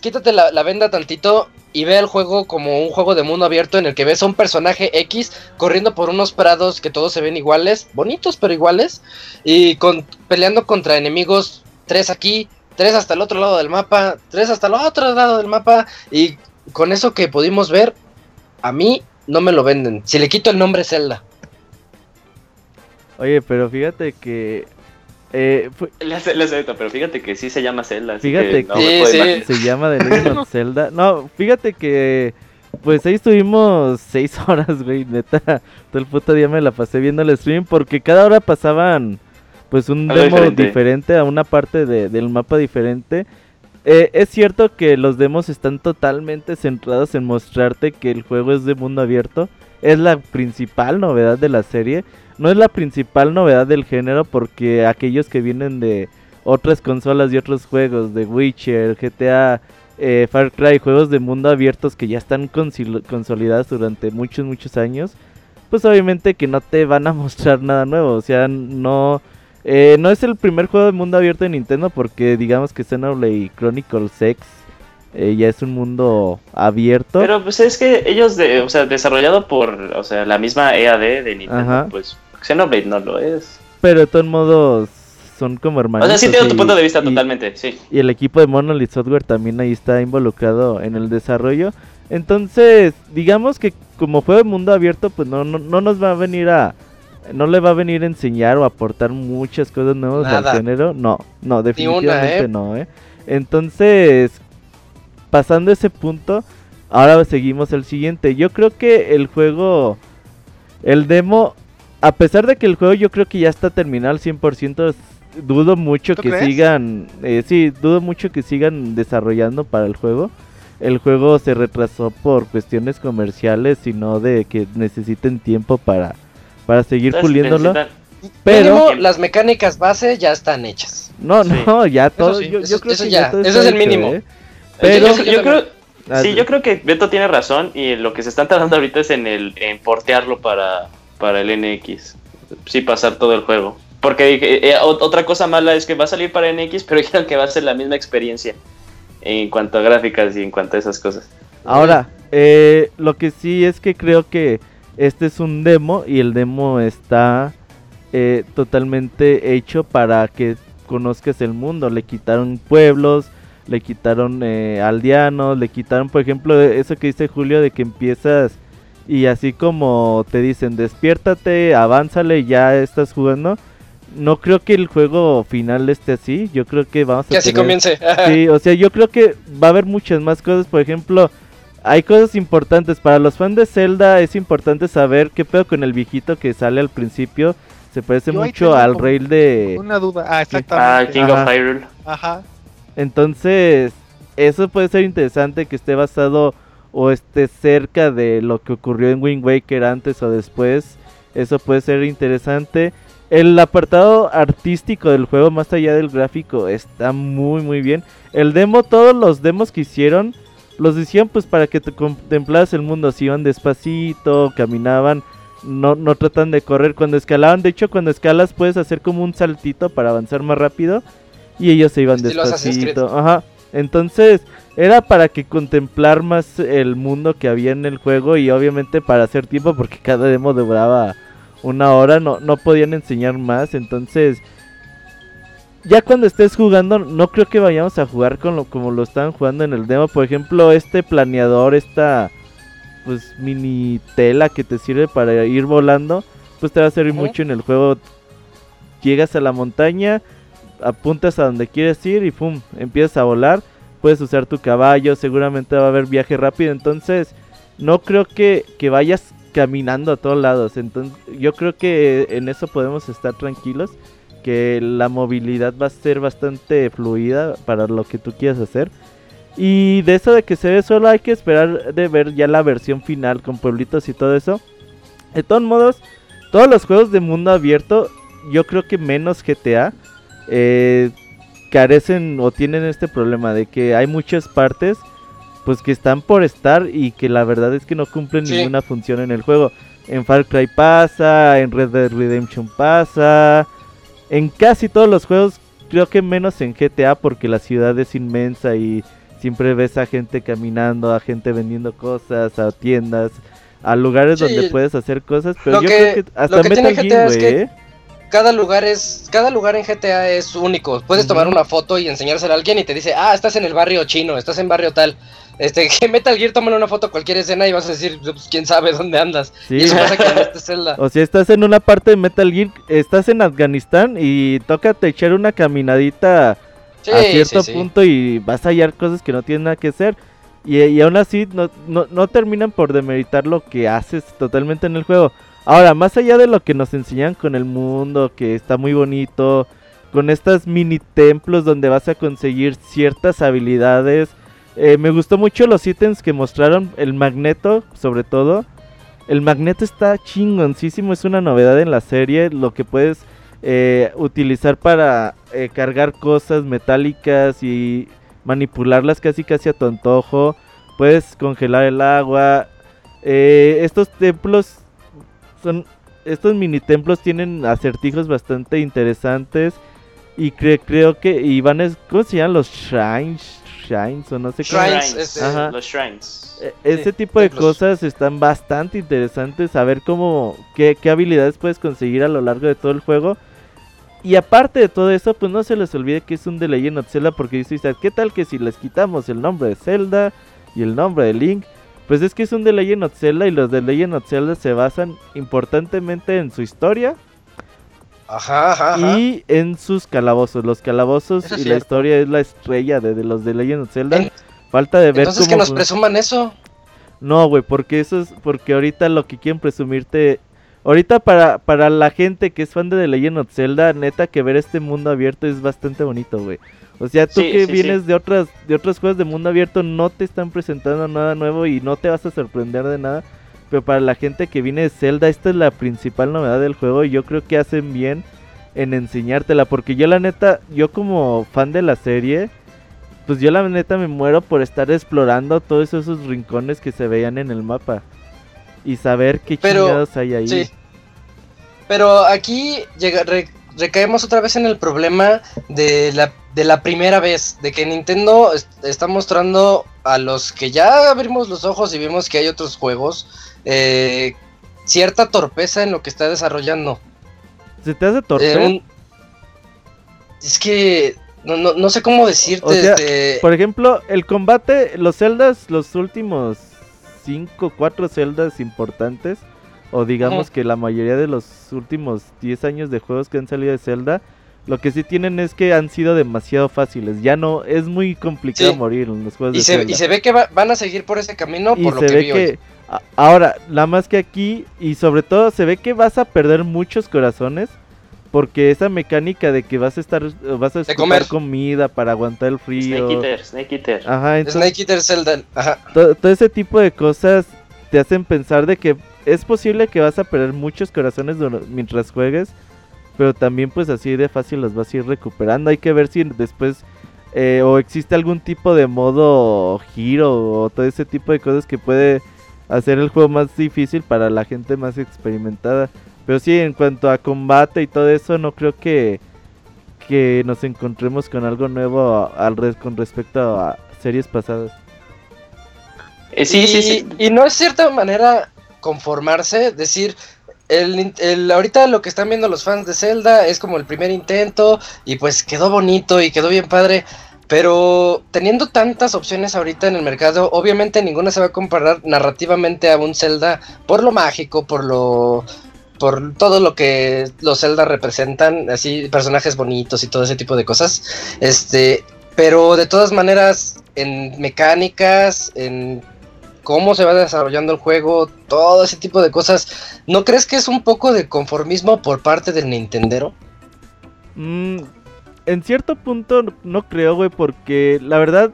quítate la, la venda tantito y ve el juego como un juego de mundo abierto en el que ves a un personaje X corriendo por unos prados que todos se ven iguales, bonitos pero iguales, y con, peleando contra enemigos, tres aquí, tres hasta el otro lado del mapa, tres hasta el otro lado del mapa, y con eso que pudimos ver, a mí no me lo venden. Si le quito el nombre Zelda. Oye, pero fíjate que... eh, fue- Le hace, le hace esto, pero fíjate que sí se llama Zelda. así Fíjate que no que- me Sí, puedo sí. imaginar. se llama The Legend of Zelda. No, fíjate que... Pues ahí estuvimos seis horas, güey, neta. Todo el puto día me la pasé viendo el stream porque cada hora pasaban pues un Algo demo diferente. diferente. a una parte de- del mapa diferente. Eh, es cierto que los demos están totalmente centrados en mostrarte que el juego es de mundo abierto. Es la principal novedad de la serie. No es la principal novedad del género porque aquellos que vienen de otras consolas y otros juegos, de Witcher, GTA, eh, Far Cry, juegos de mundo abiertos que ya están consolidados durante muchos, muchos años, pues obviamente que no te van a mostrar nada nuevo. O sea, no, eh, no es el primer juego de mundo abierto de Nintendo porque digamos que Xenoblade Chronicles X eh, ya es un mundo abierto. Pero pues es que ellos, de, o sea, desarrollado por, o sea, la misma EAD de Nintendo, Ajá. pues Xenoblade no lo es. Pero de todos modos son como hermanos. O sea, sí tengo tu punto de vista totalmente, sí. Y el equipo de Monolith Software también ahí está involucrado en el desarrollo. Entonces, digamos que como juego de mundo abierto, pues no, no, no nos va a venir a... No le va a venir a enseñar o aportar muchas cosas nuevas Nada. al género. No, no, definitivamente ¿eh? no, ¿eh? Entonces, pasando ese punto, ahora seguimos el siguiente. Yo creo que el juego, el demo, a pesar de que el juego yo creo que ya está terminado al 100%, s- dudo mucho ¿Tú que crees? sigan, eh, sí, dudo mucho que sigan desarrollando para el juego. El juego se retrasó por cuestiones comerciales, sino de que necesiten tiempo para, para seguir Entonces, puliéndolo. necesitan- Pero, Mínimo, las mecánicas base ya están hechas. no, Sí. no, ya todo, sí, yo, yo eso- creo eso que ya, todo eso es el hecho, mínimo. ¿eh? Pero, yo, yo creo, Ah, sí, yo creo que Beto tiene razón y lo que se están tardando ahorita es en el en portearlo para, para el NX. Sí, pasar todo el juego. Porque eh, eh, ot- otra cosa mala es que va a salir para NX, pero dijeron que va a ser la misma experiencia en cuanto a gráficas y en cuanto a esas cosas. Ahora, eh, lo que sí es que creo que este es un demo y el demo está eh, totalmente hecho para que conozcas el mundo. Le quitaron pueblos, le quitaron eh, aldeanos, le quitaron, por ejemplo, eso que dice Julio de que empiezas y así como te dicen, despiértate, avánzale, ya estás jugando. No creo que el juego final esté así. Yo creo que vamos a Que así tener- comience. Sí, o sea, yo creo que va a haber muchas más cosas. Por ejemplo, hay cosas importantes. Para los fans de Zelda es importante saber qué pedo con el viejito que sale al principio. Se parece Yo mucho al rey de... Una duda. Ah, Ah, exactamente. King Ajá. of Hyrule. Ajá. Entonces, eso puede ser interesante que esté basado o esté cerca de lo que ocurrió en Wind Waker antes o después. Eso puede ser interesante. El apartado artístico del juego, más allá del gráfico, está muy muy bien. El demo, todos los demos que hicieron, los hicieron pues para que te contemplaras el mundo. Si iban despacito, caminaban, no, no tratan de correr. Cuando escalaban, de hecho cuando escalas puedes hacer como un saltito para avanzar más rápido. Y ellos se iban Estilo Creed. despacito. Ajá. Entonces, era para que contemplar más el mundo que había en el juego y obviamente para hacer tiempo porque cada demo duraba una hora, no, no podían enseñar más, entonces ya cuando estés jugando no creo que vayamos a jugar con lo, como lo estaban jugando en el demo, por ejemplo este planeador, esta pues mini tela que te sirve para ir volando, pues te va a servir Ujú. mucho en el juego, llegas a la montaña, apuntas a donde quieres ir y pum, empiezas a volar, puedes usar tu caballo, seguramente va a haber viaje rápido, entonces no creo que, que vayas caminando a todos lados, entonces yo creo que en eso podemos estar tranquilos, que la movilidad va a ser bastante fluida para lo que tú quieras hacer. Y de eso de que se ve solo hay que esperar de ver ya la versión final con pueblitos y todo eso. De todos modos, todos los juegos de mundo abierto, yo creo que menos GTA, eh, carecen o tienen este problema de que hay muchas partes pues que están por estar y que la verdad es que no cumplen Sí. ninguna función en el juego. En Far Cry pasa, en Red Dead Redemption pasa, en casi todos los juegos, creo que menos en GTA porque la ciudad es inmensa y siempre ves a gente caminando, a gente vendiendo cosas, a tiendas, a lugares Sí, donde puedes hacer cosas, pero yo que- creo que hasta lo que tiene Metal GTA Gear, es güey, que- ¿eh? Cada lugar es, cada lugar en GTA es único. Puedes tomar una foto y enseñársela a alguien y te dice, ah, estás en el barrio chino, estás en barrio tal. Este, que Metal Gear toman una foto a cualquier escena y vas a decir, pues, quién sabe dónde andas. Sí. Y eso pasa que en este Zelda. O sea, estás en una parte de Metal Gear, estás en Afganistán y tócate echar una caminadita Sí, a cierto sí. punto y vas a hallar cosas que no tienen nada que hacer. Y, y aún así no, no, no terminan por demeritar lo que haces totalmente en el juego. Ahora, más allá de lo que nos enseñan con el mundo, que está muy bonito, con estas mini templos donde vas a conseguir ciertas habilidades. Eh, me gustó mucho los ítems que mostraron, el magneto sobre todo. El magneto está chingoncísimo, es una novedad en la serie, lo que puedes eh, utilizar para eh, cargar cosas metálicas y manipularlas casi casi a tu antojo. Puedes congelar el agua. Eh, estos templos son estos mini templos tienen acertijos bastante interesantes y cre- creo que y van es ¿cómo se llaman los shrines? Shrines o no sé cómo. Shrines, este, Ajá. Los shrines. Eh, Ese Sí, tipo de templos. cosas están bastante interesantes. Saber cómo, qué, qué habilidades puedes conseguir a lo largo de todo el juego. Y aparte de todo eso, pues no se les olvide que es un The Legend of Zelda. Porque dice Isaac, ¿qué tal que si les quitamos el nombre de Zelda y el nombre de Link? Pues es que es un The Legend of Zelda y los The Legend of Zelda se basan importantemente en su historia Ajá, ajá, ajá. y en sus calabozos. Los calabozos Eso y la historia es la estrella de, de los The Legend of Zelda. En- Falta de ver Entonces que cómo nos fun- presuman eso. no, güey, porque eso es porque ahorita lo que quieren presumirte ahorita para para la gente que es fan de The Legend of Zelda, neta que ver este mundo abierto es bastante bonito, güey. O sea, tú Sí, que sí, vienes sí. de otras de otros juegos de mundo abierto no te están presentando nada nuevo y no te vas a sorprender de nada. Pero para la gente que viene de Zelda, esta es la principal novedad del juego y yo creo que hacen bien en enseñártela porque yo la neta, yo como fan de la serie, pues yo la neta me muero por estar explorando todos esos rincones que se veían en el mapa. Y saber qué Pero, chingados hay ahí. Sí. Pero aquí llega, re- recaemos otra vez en el problema de la, de la primera vez, de que Nintendo es- está mostrando a los que ya abrimos los ojos y vimos que hay otros juegos, eh, cierta torpeza en lo que está desarrollando. ¿Se te hace torpe? Eh, Es que no, no, no sé cómo decirte. O sea, este, Por ejemplo, el combate, los celdas, los últimos 5, 4 celdas importantes, o digamos que la mayoría de los últimos 10 años de juegos que han salido de Zelda, lo que sí tienen es que han sido demasiado fáciles. Ya no, es muy complicado Sí. morir en los juegos y, de se, Zelda. y se ve que va- van a seguir por ese camino y por lo que ve vi que ahora nada más que aquí y sobre todo se ve que vas a perder muchos corazones porque esa mecánica de que vas a estar vas a escupar comer. comida para aguantar el frío Snake Eater, Snake Eater. ajá entonces Snake Eater Zelda. Ajá. to- todo ese tipo de cosas te hacen pensar de que es posible que vas a perder muchos corazones mientras juegues pero también pues así de fácil los vas a ir recuperando hay que ver si después eh, o existe algún tipo de modo giro o todo ese tipo de cosas que puede hacer el juego más difícil para la gente más experimentada. Pero sí, en cuanto a combate y todo eso, no creo que, que nos encontremos con algo nuevo al res- con respecto a series pasadas. Eh, sí, y, sí, sí. Y no es cierta manera conformarse, decir, el- ahorita lo que están viendo los fans de Zelda es como el primer intento y pues quedó bonito y quedó bien padre. Pero teniendo tantas opciones ahorita en el mercado, obviamente ninguna se va a comparar narrativamente a un Zelda por lo mágico, por lo por todo lo que los Zelda representan, así personajes bonitos y todo ese tipo de cosas. Este, pero de todas maneras en mecánicas, en cómo se va desarrollando el juego, todo ese tipo de cosas, ¿no crees que es un poco de conformismo por parte del Nintendero? Mm, en cierto punto no- creo, güey, porque la verdad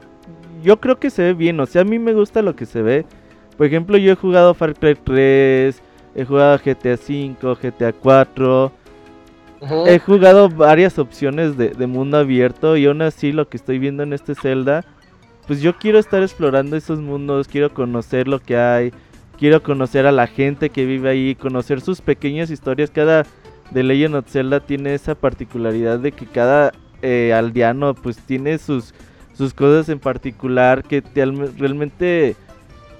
yo creo que se ve bien. O sea, a mí me gusta lo que se ve. Por ejemplo, yo he jugado Far Cry 3, he jugado GTA 5, GTA 4. Ujú. he jugado varias opciones de, de mundo abierto y aún así lo que estoy viendo en este Zelda, pues yo quiero estar explorando esos mundos, quiero conocer lo que hay, quiero conocer a la gente que vive ahí, conocer sus pequeñas historias. Cada The Legend of Zelda tiene esa particularidad de que cada eh, aldeano pues tiene sus, sus cosas en particular que te, alme- realmente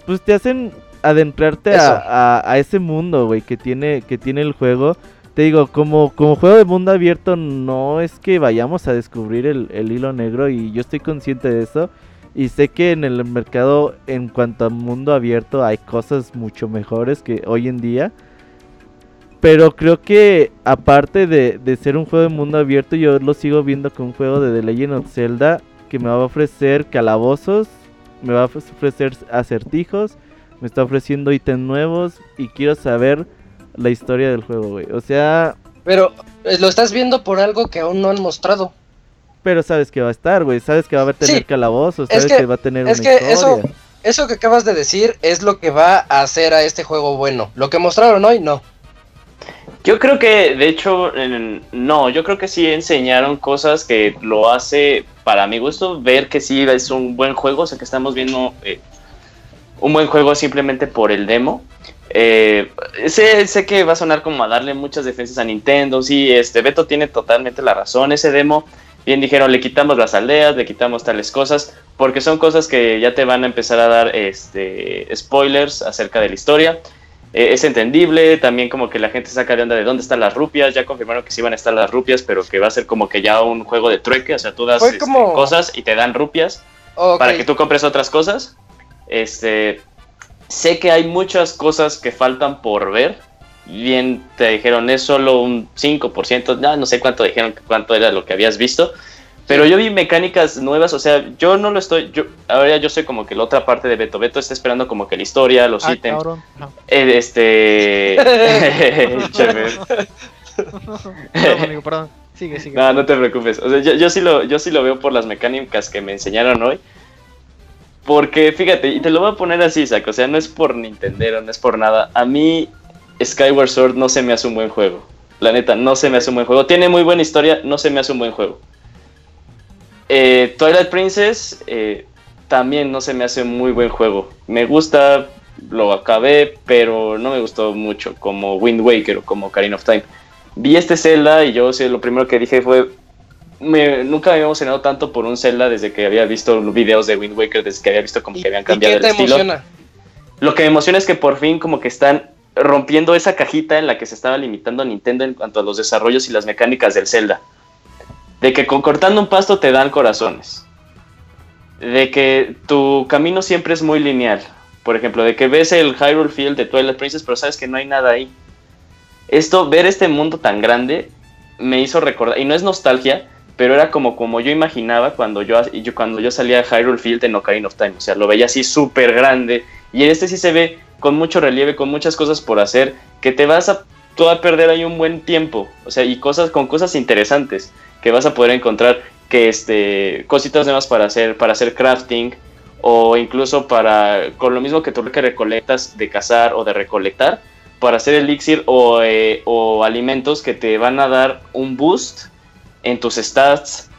pues te hacen adentrarte a- a ese mundo, güey, que tiene, que tiene el juego. Te digo, como, como juego de mundo abierto no es que vayamos a descubrir el, el hilo negro y yo estoy consciente de eso. Y sé que en el mercado en cuanto a mundo abierto hay cosas mucho mejores que hoy en día. Pero creo que aparte de, de ser un juego de mundo abierto, yo lo sigo viendo como un juego de The Legend of Zelda que me va a ofrecer calabozos, me va a ofrecer acertijos, me está ofreciendo ítems nuevos y quiero saber la historia del juego, güey. O sea, Pero eh, lo estás viendo por algo que aún no han mostrado. pero sabes que va a estar, güey. Sabes que va a tener Sí, calabozos, es sabes que- que, va a tener es una que historia. eso- Eso que acabas de decir es lo que va a hacer a este juego bueno. Lo que mostraron hoy, no. Yo creo que, de hecho, no, yo creo que sí enseñaron cosas que lo hace, para mi gusto, ver que sí es un buen juego, o sea que estamos viendo eh, un buen juego simplemente por el demo. Eh, sé, sé que va a sonar como a darle muchas defensas a Nintendo, sí, este Beto tiene totalmente la razón, ese demo, bien dijeron, le quitamos las aldeas, le quitamos tales cosas, porque son cosas que ya te van a empezar a dar este, spoilers acerca de la historia. Eh, es entendible, también como que la gente saca de onda de dónde están las rupias, ya confirmaron que sí van a estar las rupias, pero que va a ser como que ya un juego de trueque, o sea, tú das este, como- cosas y te dan rupias para que tú compres otras cosas. Este, sé que hay muchas cosas que faltan por ver. Bien, te dijeron es solo un 5%, no, no sé cuánto dijeron, cuánto era lo que habías visto. Pero yo vi mecánicas nuevas, o sea, yo no lo estoy, yo, ahora yo soy como que la otra parte de Beto. Beto está esperando como que la historia, los Ah, ítems, cabrón. No. eh, este... Perdón, amigo, perdón. Sigue, sigue. No, no te preocupes. O sea, yo, yo sí lo, yo sí lo veo por las mecánicas que me enseñaron hoy. Porque, fíjate, y te lo voy a poner así, Zach. O sea, no es por Nintendo, no es por nada. A mí, Skyward Sword no se me hace un buen juego. La neta, no se me hace un buen juego. Tiene muy buena historia, no se me hace un buen juego. Eh, Twilight Princess eh, también no se me hace muy buen juego. Me gusta, lo acabé, pero no me gustó mucho como Wind Waker o como Ocarina of Time. Vi este Zelda y yo sí, lo primero que dije fue, me- nunca me había emocionado tanto por un Zelda desde que había visto videos de Wind Waker, desde que había visto como ¿Y, que habían y cambiado qué el te estilo. emociona? Lo que me emociona es que por fin como que están rompiendo esa cajita en la que se estaba limitando Nintendo en cuanto a los desarrollos y las mecánicas del Zelda. De que con cortando un pasto te dan corazones. De que tu camino siempre es muy lineal. Por ejemplo, de que ves el Hyrule Field de Twilight Princess, pero sabes que no hay nada ahí. Esto, ver este mundo tan grande, me hizo recordar, y no es nostalgia, pero era como, como yo imaginaba cuando yo, cuando yo salía a Hyrule Field en Ocarina of Time. O sea, lo veía así súper grande. Y en este sí se ve con mucho relieve, con muchas cosas por hacer, que te vas a, tú a perder ahí un buen tiempo. O sea, y cosas con cosas interesantes que vas a poder encontrar, que este, cositas nuevas para hacer, para hacer crafting, o incluso para, con lo mismo que tú que recolectas de cazar o de recolectar, para hacer elixir o, eh, o alimentos que te van a dar un boost en tus stats.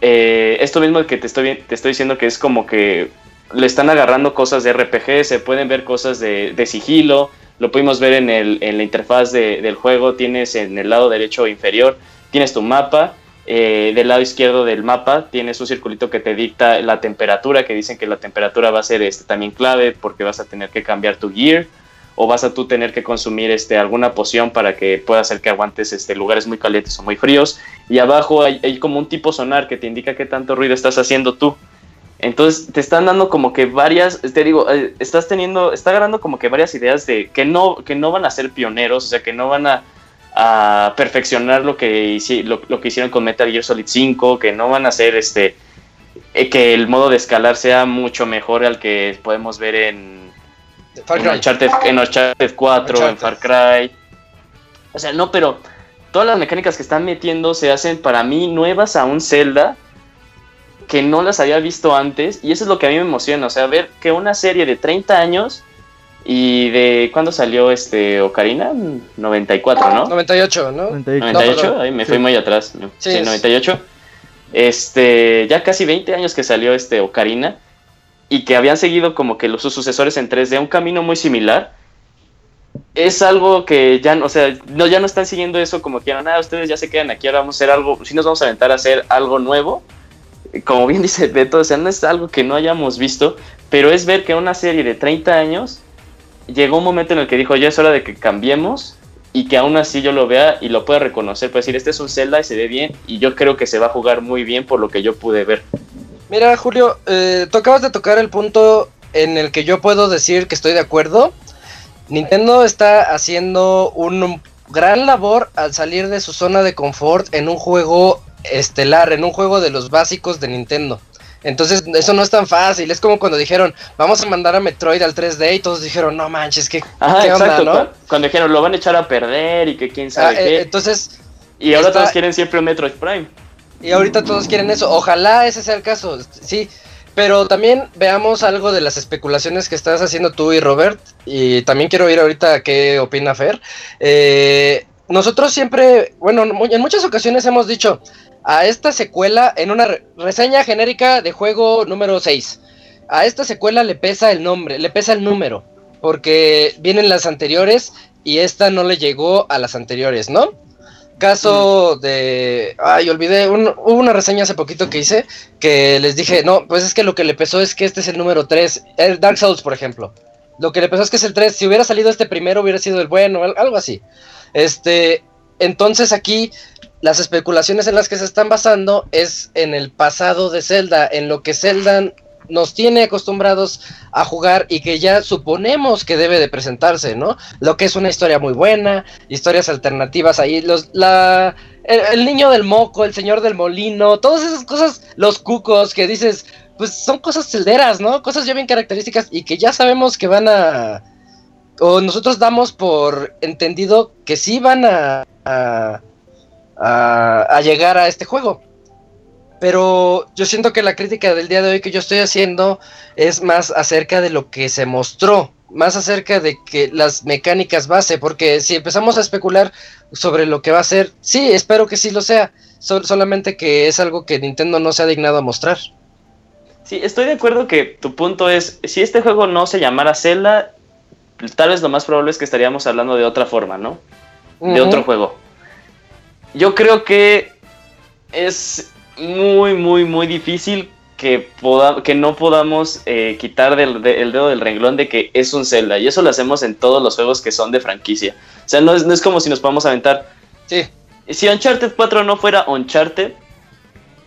Eh, esto mismo que te estoy, te estoy diciendo que es como que le están agarrando cosas de RPG, se pueden ver cosas de, de sigilo, lo pudimos ver en, el, en la interfaz de- del juego, tienes en el lado derecho inferior, tienes tu mapa, eh, del lado izquierdo del mapa tienes un circulito que te dicta la temperatura, que dicen que la temperatura va a ser este, también clave porque vas a tener que cambiar tu gear o vas a tú tener que consumir este, alguna poción para que pueda hacer que aguantes este, lugares muy calientes o muy fríos. Y abajo hay, como un tipo sonar que te indica qué tanto ruido estás haciendo tú. Entonces te están dando como que varias, te digo, eh, estás teniendo, está agarrando como que varias ideas de que no, que no van a ser pioneros, o sea, que no van a, a perfeccionar lo que, lo, lo que hicieron con Metal Gear Solid 5, que no van a hacer este, eh, que el modo de escalar sea mucho mejor al que podemos ver en, Far en. Uncharted, en Uncharted 4, en. Far Cry. O sea, no, pero todas las mecánicas que están metiendo se hacen para mí nuevas a un Zelda que no las había visto antes. Y eso es lo que a mí me emociona. O sea, ver que una serie de 30 años ¿Y de cuándo salió este Ocarina? 94, ¿no? 98, ¿no? 98. 98, ahí me fui muy atrás. ¿no? Sí, Sí, es- 98. Este, ya casi 20 años que salió este Ocarina y que habían seguido como que los sus sucesores en 3D, un camino muy similar. Es algo que ya, no- o sea, no, ya no están siguiendo eso como quieran, ah, ustedes ya se quedan aquí, ahora vamos a hacer algo, si nos vamos a aventar a hacer algo nuevo. Como bien dice Beto, o sea, no es algo que no hayamos visto, pero es ver que una serie de 30 años llegó un momento en el que dijo, ya es hora de que cambiemos y que aún así yo lo vea y lo pueda reconocer, puede decir, este es un Zelda y se ve bien y yo creo que se va a jugar muy bien por lo que yo pude ver. Mira, Julio, eh, tú acabas de tocar el punto en el que yo puedo decir que estoy de acuerdo. Nintendo está haciendo un gran labor al salir de su zona de confort en un juego estelar, en un juego de los básicos de Nintendo. Entonces, eso no es tan fácil. Es como cuando dijeron, vamos a mandar a Metroid al 3D y todos dijeron, no manches, ¿qué, Ajá, qué onda, exacto, no? cu- cuando dijeron, lo van a echar a perder y que quién Ah, sabe eh, qué. entonces, y ahora está- todos quieren siempre un Metroid Prime. Y ahorita todos quieren eso. Ojalá ese sea el caso. Sí. Pero también veamos algo de las especulaciones que estás haciendo tú y Robert. Y también quiero oír ahorita qué opina Fer. Eh, nosotros siempre, bueno, en muchas ocasiones hemos dicho a esta secuela en una re- reseña genérica de juego número 6. A esta secuela le pesa el nombre, le pesa el número. Porque vienen las anteriores y esta no le llegó a las anteriores, ¿no? Caso de. Ay, olvidé. un- hubo una reseña hace poquito que hice que les dije, no, pues es que lo que le pesó es que este es el número 3. El Dark Souls, por ejemplo. Lo que le pesó es que es el 3. Si hubiera salido este primero, hubiera sido el bueno, al- algo así. Este. Entonces aquí. Las especulaciones en las que se están basando es en el pasado de Zelda, en lo que Zelda nos tiene acostumbrados a jugar y que ya suponemos que debe de presentarse, ¿no? Lo que es una historia muy buena, historias alternativas ahí, los, la, el, niño del moco, el señor del molino, todas esas cosas, los cucos que dices, pues son cosas celderas, ¿no? Cosas ya bien características y que ya sabemos que van a, o nosotros damos por entendido que sí van a, a- a llegar a este juego. Pero yo siento que la crítica del día de hoy que yo estoy haciendo es más acerca de lo que se mostró, más acerca de que las mecánicas base, porque si empezamos a especular sobre lo que va a ser, sí, espero que sí lo sea, sol- solamente que es algo que Nintendo no se ha dignado a mostrar. Sí, estoy de acuerdo que tu punto es, si este juego no se llamara Zelda, tal vez lo más probable es que estaríamos hablando de otra forma, ¿no? De otro juego. Yo creo que es muy, muy, muy difícil que, poda- que no podamos eh, quitar del, de- el dedo del renglón de que es un Zelda. Y eso lo hacemos en todos los juegos que son de franquicia. O sea, no es, no es como si nos podamos aventar. Sí, Si Uncharted 4 no fuera Uncharted,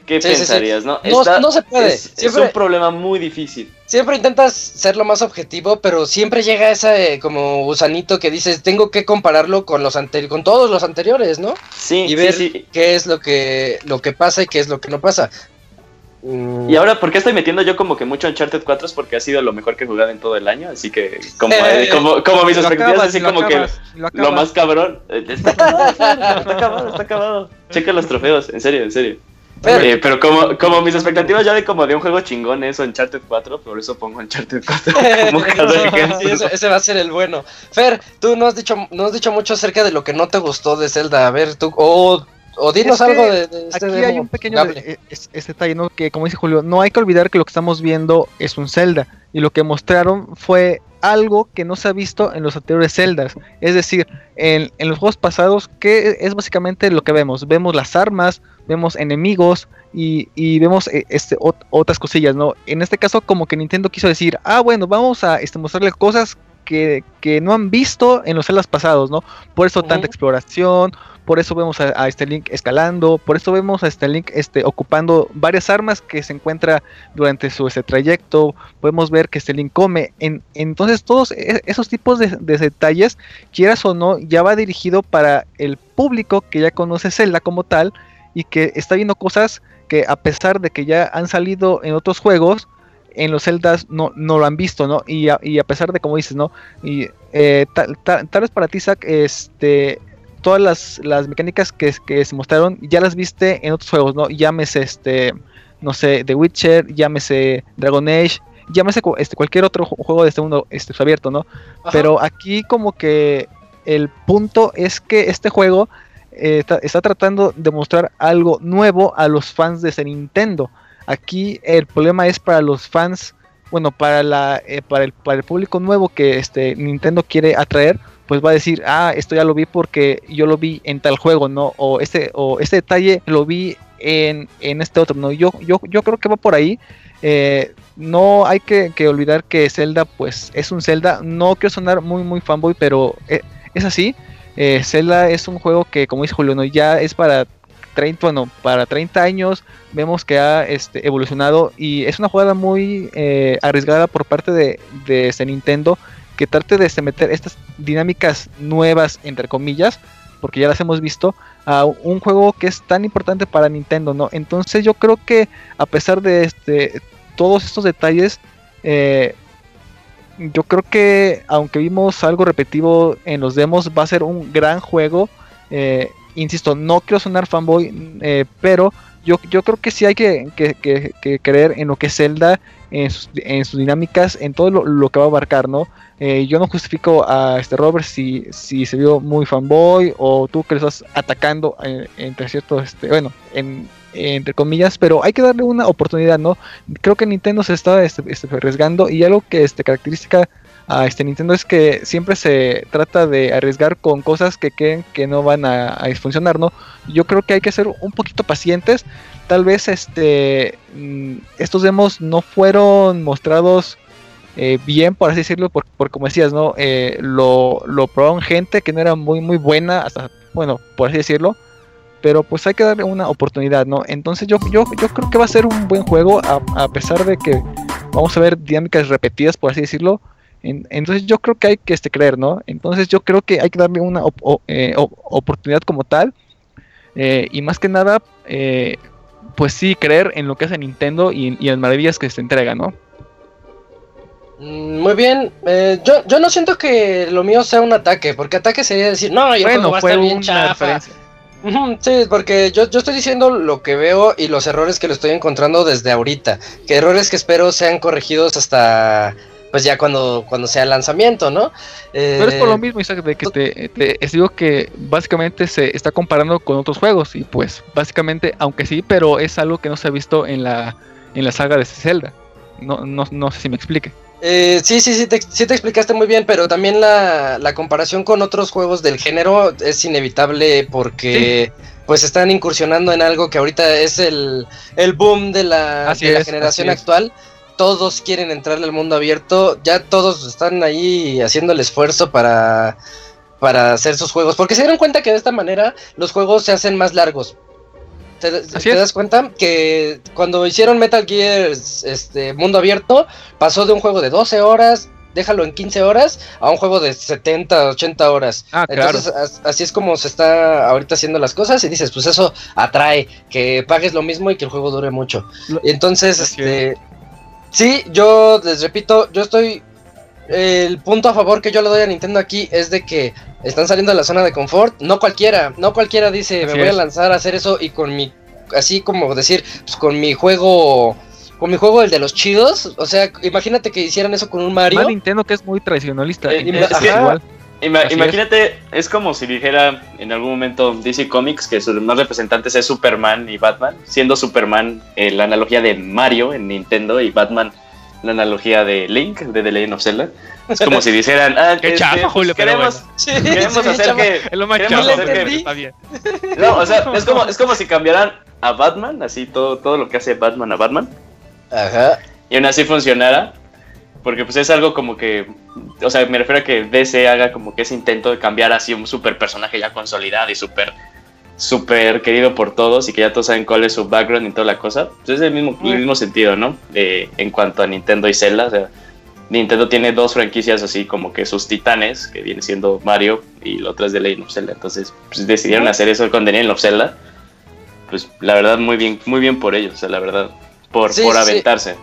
¿qué Sí, sí, sí. pensarías, no? No- no se puede. Es, es Siempre- un problema muy difícil. siempre intentas ser lo más objetivo, pero siempre llega ese como gusanito que dices, tengo que compararlo con los anteri- con todos los anteriores, ¿no? Sí, y sí, ver sí. qué es lo que lo que pasa y qué es lo que no pasa. Y ahora, ¿por qué estoy metiendo yo como que mucho Uncharted 4? Es porque ha sido lo mejor que he jugado en todo el año. Así que, como, eh, como, como mis expectativas, así como que acabas, lo lo más cabrón. eh, Está acabado, está acabado, está acabado. Checa los trofeos, en serio, en serio. Eh, pero como, como mis expectativas ya de como de un juego chingón es Uncharted 4, por eso pongo Uncharted 4 como cada ejemplo. Sí, ese, ese va a ser el bueno. Fer, tú no has dicho, no has dicho mucho acerca de lo que no te gustó de Zelda. A ver, tú, o, o dinos Es que algo de, de este Aquí demo hay un pequeño de- es- es detalle, ¿no? Que como dice Julio, no hay que olvidar que lo que estamos viendo es un Zelda. Y lo que mostraron fue algo que no se ha visto en los anteriores Zeldas. Es decir, en, en los juegos pasados, que es básicamente lo que vemos. Vemos las armas, vemos enemigos y, y vemos eh, este, ot- otras cosillas, ¿no? En este caso, como que Nintendo quiso decir, ah, bueno, vamos a este, mostrarle cosas que, que no han visto en los Zeldas pasados, ¿no? Por eso tanta exploración, por eso vemos a, a este Link escalando, por eso vemos a este Link este, ocupando varias armas que se encuentra durante su este, trayecto, podemos ver que este Link come, en, entonces todos e- esos tipos de, de detalles, quieras o no, ya va dirigido para el público que ya conoce Zelda como tal y que está viendo cosas que a pesar de que ya han salido en otros juegos, en los Zeldas no, no lo han visto, ¿no? Y a, y a pesar de, como dices, ¿no? Y eh, tal, tal- tal vez para ti, Zach, este, todas las, las mecánicas que, que se mostraron ya las viste en otros juegos, ¿no? Llámese, este, no sé, The Witcher, llámese Dragon Age, llámese este, cualquier otro ju- juego de este mundo este, abierto, ¿no? Ajá. Pero aquí como que el punto es que este juego eh, está, está tratando de mostrar algo nuevo a los fans de ese Nintendo. Aquí el problema es para los fans, bueno, para la eh, para el para el público nuevo que este Nintendo quiere atraer, pues va a decir, ah, esto ya lo vi porque yo lo vi en tal juego, ¿no? O este o este detalle lo vi en, en este otro, ¿no? Yo yo yo creo que va por ahí. Eh, no hay que, olvidar que Zelda, pues, es un Zelda. No quiero sonar muy, muy fanboy, pero eh, es así. Eh, Zelda es un juego que, como dice Julio, ¿no? ya es para 30, bueno, para 30 años. Vemos que ha este, evolucionado y es una jugada muy eh, arriesgada por parte de, de Nintendo que trate de este, meter estas dinámicas nuevas, entre comillas, porque ya las hemos visto, a un juego que es tan importante para Nintendo, ¿no? Entonces yo creo que a pesar de este todos estos detalles, eh, yo creo que aunque vimos algo repetitivo en los demos, va a ser un gran juego. Eh, insisto, no quiero sonar fanboy, eh, pero yo, yo creo que sí hay que, que- que- creer en lo que Zelda, en sus, dinámicas, en todo lo, lo que va a abarcar, ¿no? Eh, yo no justifico a este Robert si, si se vio muy fanboy o tú que lo estás atacando eh, entre ciertos, este, bueno, en, entre comillas, pero hay que darle una oportunidad, ¿no? Creo que Nintendo se está este, este, arriesgando y algo que este, característica a este Nintendo es que siempre se trata de arriesgar con cosas que creen que no van a, a funcionar, ¿no? Yo creo que hay que ser un poquito pacientes. Tal vez este mm, estos demos no fueron mostrados eh, bien, por así decirlo, por, por como decías, ¿no? Eh, lo, lo probaron gente que no era muy muy buena, hasta, bueno, por así decirlo. Pero pues hay que darle una oportunidad, ¿no? Entonces yo, yo, yo creo que va a ser un buen juego, a, a pesar de que vamos a ver dinámicas repetidas, por así decirlo. En- entonces yo creo que hay que este, creer, ¿no? Entonces yo creo que hay que darle una op- o- eh, op- oportunidad como tal. eh, y más que nada, eh, pues sí, creer en lo que hace Nintendo y, y en las maravillas que se entrega, ¿no? Mm, Muy bien, eh, yo, yo no siento que lo mío sea un ataque, porque ataque sería decir, no, yo bueno, va a estar bien chafa. Sí, porque yo, yo estoy diciendo lo que veo y los errores que lo estoy encontrando desde ahorita. Que errores que espero sean corregidos hasta, pues ya cuando, cuando sea el lanzamiento, ¿no? Eh, Pero es por lo mismo, Isaac, de que te, te- digo que básicamente se está comparando con otros juegos y pues básicamente, aunque sí, pero es algo que no se ha visto en la, en la saga de Zelda. No, no, no sé si me explique. Eh, sí, sí, sí te, sí te explicaste muy bien, pero también la, la comparación con otros juegos del género es inevitable porque pues están incursionando en algo que ahorita es el, el boom de la, de la es, generación es. Todos quieren entrarle al mundo abierto, ya todos están ahí haciendo el esfuerzo para, para hacer sus juegos, porque se dieron cuenta que de esta manera los juegos se hacen más largos. ¿Te, das cuenta que cuando hicieron Metal Gear este, mundo abierto, pasó de un juego de 12 horas, déjalo en 15 horas, a un juego de 70, 80 horas. Ah, claro. Entonces, as- así es como se está ahorita haciendo las cosas y dices, pues eso atrae, que pagues lo mismo y que el juego dure mucho. Entonces, Así este, sí, yo les repito, yo estoy, el punto a favor que yo le doy a Nintendo aquí es de que están saliendo de la zona de confort, no cualquiera, no cualquiera dice, Así me voy es. a lanzar a hacer eso y con mi, así como decir, pues con mi juego... Con mi juego, el de los chidos, o sea, imagínate que hicieran eso con un Mario. Más Nintendo que es muy tradicionalista. Eh, es igual. Ima- Así es. imagínate, es. como si dijera en algún momento DC Comics que sus más representantes es Superman y Batman, siendo Superman eh, la analogía de Mario en Nintendo y Batman la analogía de Link de The Legend of Zelda. Es como si dijeran, ah, Qué este, chafa, Julio, pero queremos, bueno. Queremos sí, hacer que... Es lo más queremos chafa, hacer que- pero está bien. No, o sea, es como, es como si cambiaran a Batman, así todo, todo lo que hace Batman a Batman, Ajá. y aún así funcionara, porque pues es algo como que, o sea, me refiero a que DC haga como que ese intento de cambiar así un super personaje ya consolidado y súper súper querido por todos y que ya todos saben cuál es su background y toda la cosa, pues es el mismo, el mismo sentido, ¿no? Eh, en cuanto a Nintendo y Zelda, o sea, Nintendo tiene dos franquicias así como que sus titanes, que viene siendo Mario y la otra es de Legend of Zelda, entonces pues, decidieron hacer eso con The Legend of Zelda, pues la verdad muy bien, muy bien por ellos, o sea, la verdad, por, Sí, por sí. aventarse.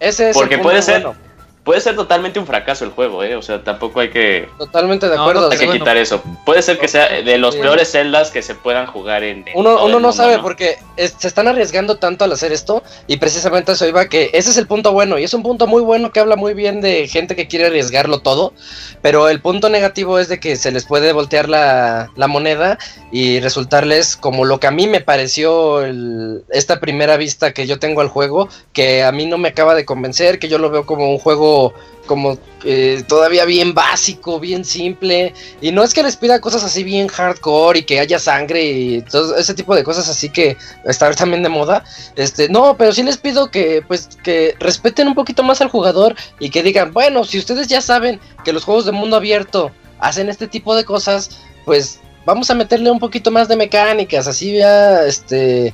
Ese es Porque el punto puede ser- bueno. Puede ser totalmente un fracaso el juego, ¿eh? O sea, tampoco hay que, Totalmente de No, acuerdo. no, hay que bueno. quitar eso. Puede ser que sea de los Sí. peores celdas que se puedan jugar en. en Uno, uno no sabe porque es- se están arriesgando tanto al hacer esto y precisamente eso iba que ese es el punto bueno y es un punto muy bueno que habla muy bien de gente que quiere arriesgarlo todo, pero el punto negativo es de que se les puede voltear la, la moneda y resultarles como lo que a mí me pareció el- esta primera vista que yo tengo al juego, que a mí no me acaba de convencer, que yo lo veo como un juego como todavía bien básico, bien simple, y no es que les pida cosas así bien hardcore y que haya sangre y todo ese tipo de cosas así que está también de moda. Este, no, pero sí les pido que pues que respeten un poquito más al jugador y que digan, bueno, si ustedes ya saben que los juegos de mundo abierto hacen este tipo de cosas, pues vamos a meterle un poquito más de mecánicas, así ya este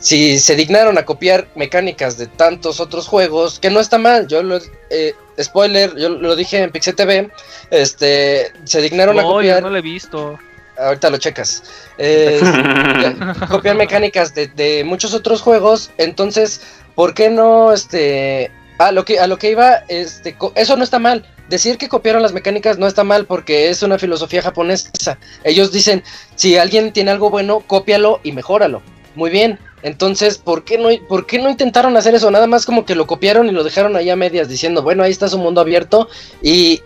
si se dignaron a copiar mecánicas de tantos otros juegos, que no está mal, yo lo eh, spoiler, yo lo dije en Pixel TV, este se dignaron a No, yo copiar no lo he visto. ahorita lo checas. Eh, copiar mecánicas de, de muchos otros juegos. Entonces, ¿por qué no este a lo que a lo que iba este co- eso no está mal. Decir que copiaron las mecánicas no está mal porque es una filosofía japonesa. Ellos dicen, si alguien tiene algo bueno, cópialo y mejóralo. Muy bien. Entonces, ¿por qué no por qué no intentaron hacer eso? Nada más como que lo copiaron y lo dejaron ahí a medias diciendo, bueno, ahí está su mundo abierto y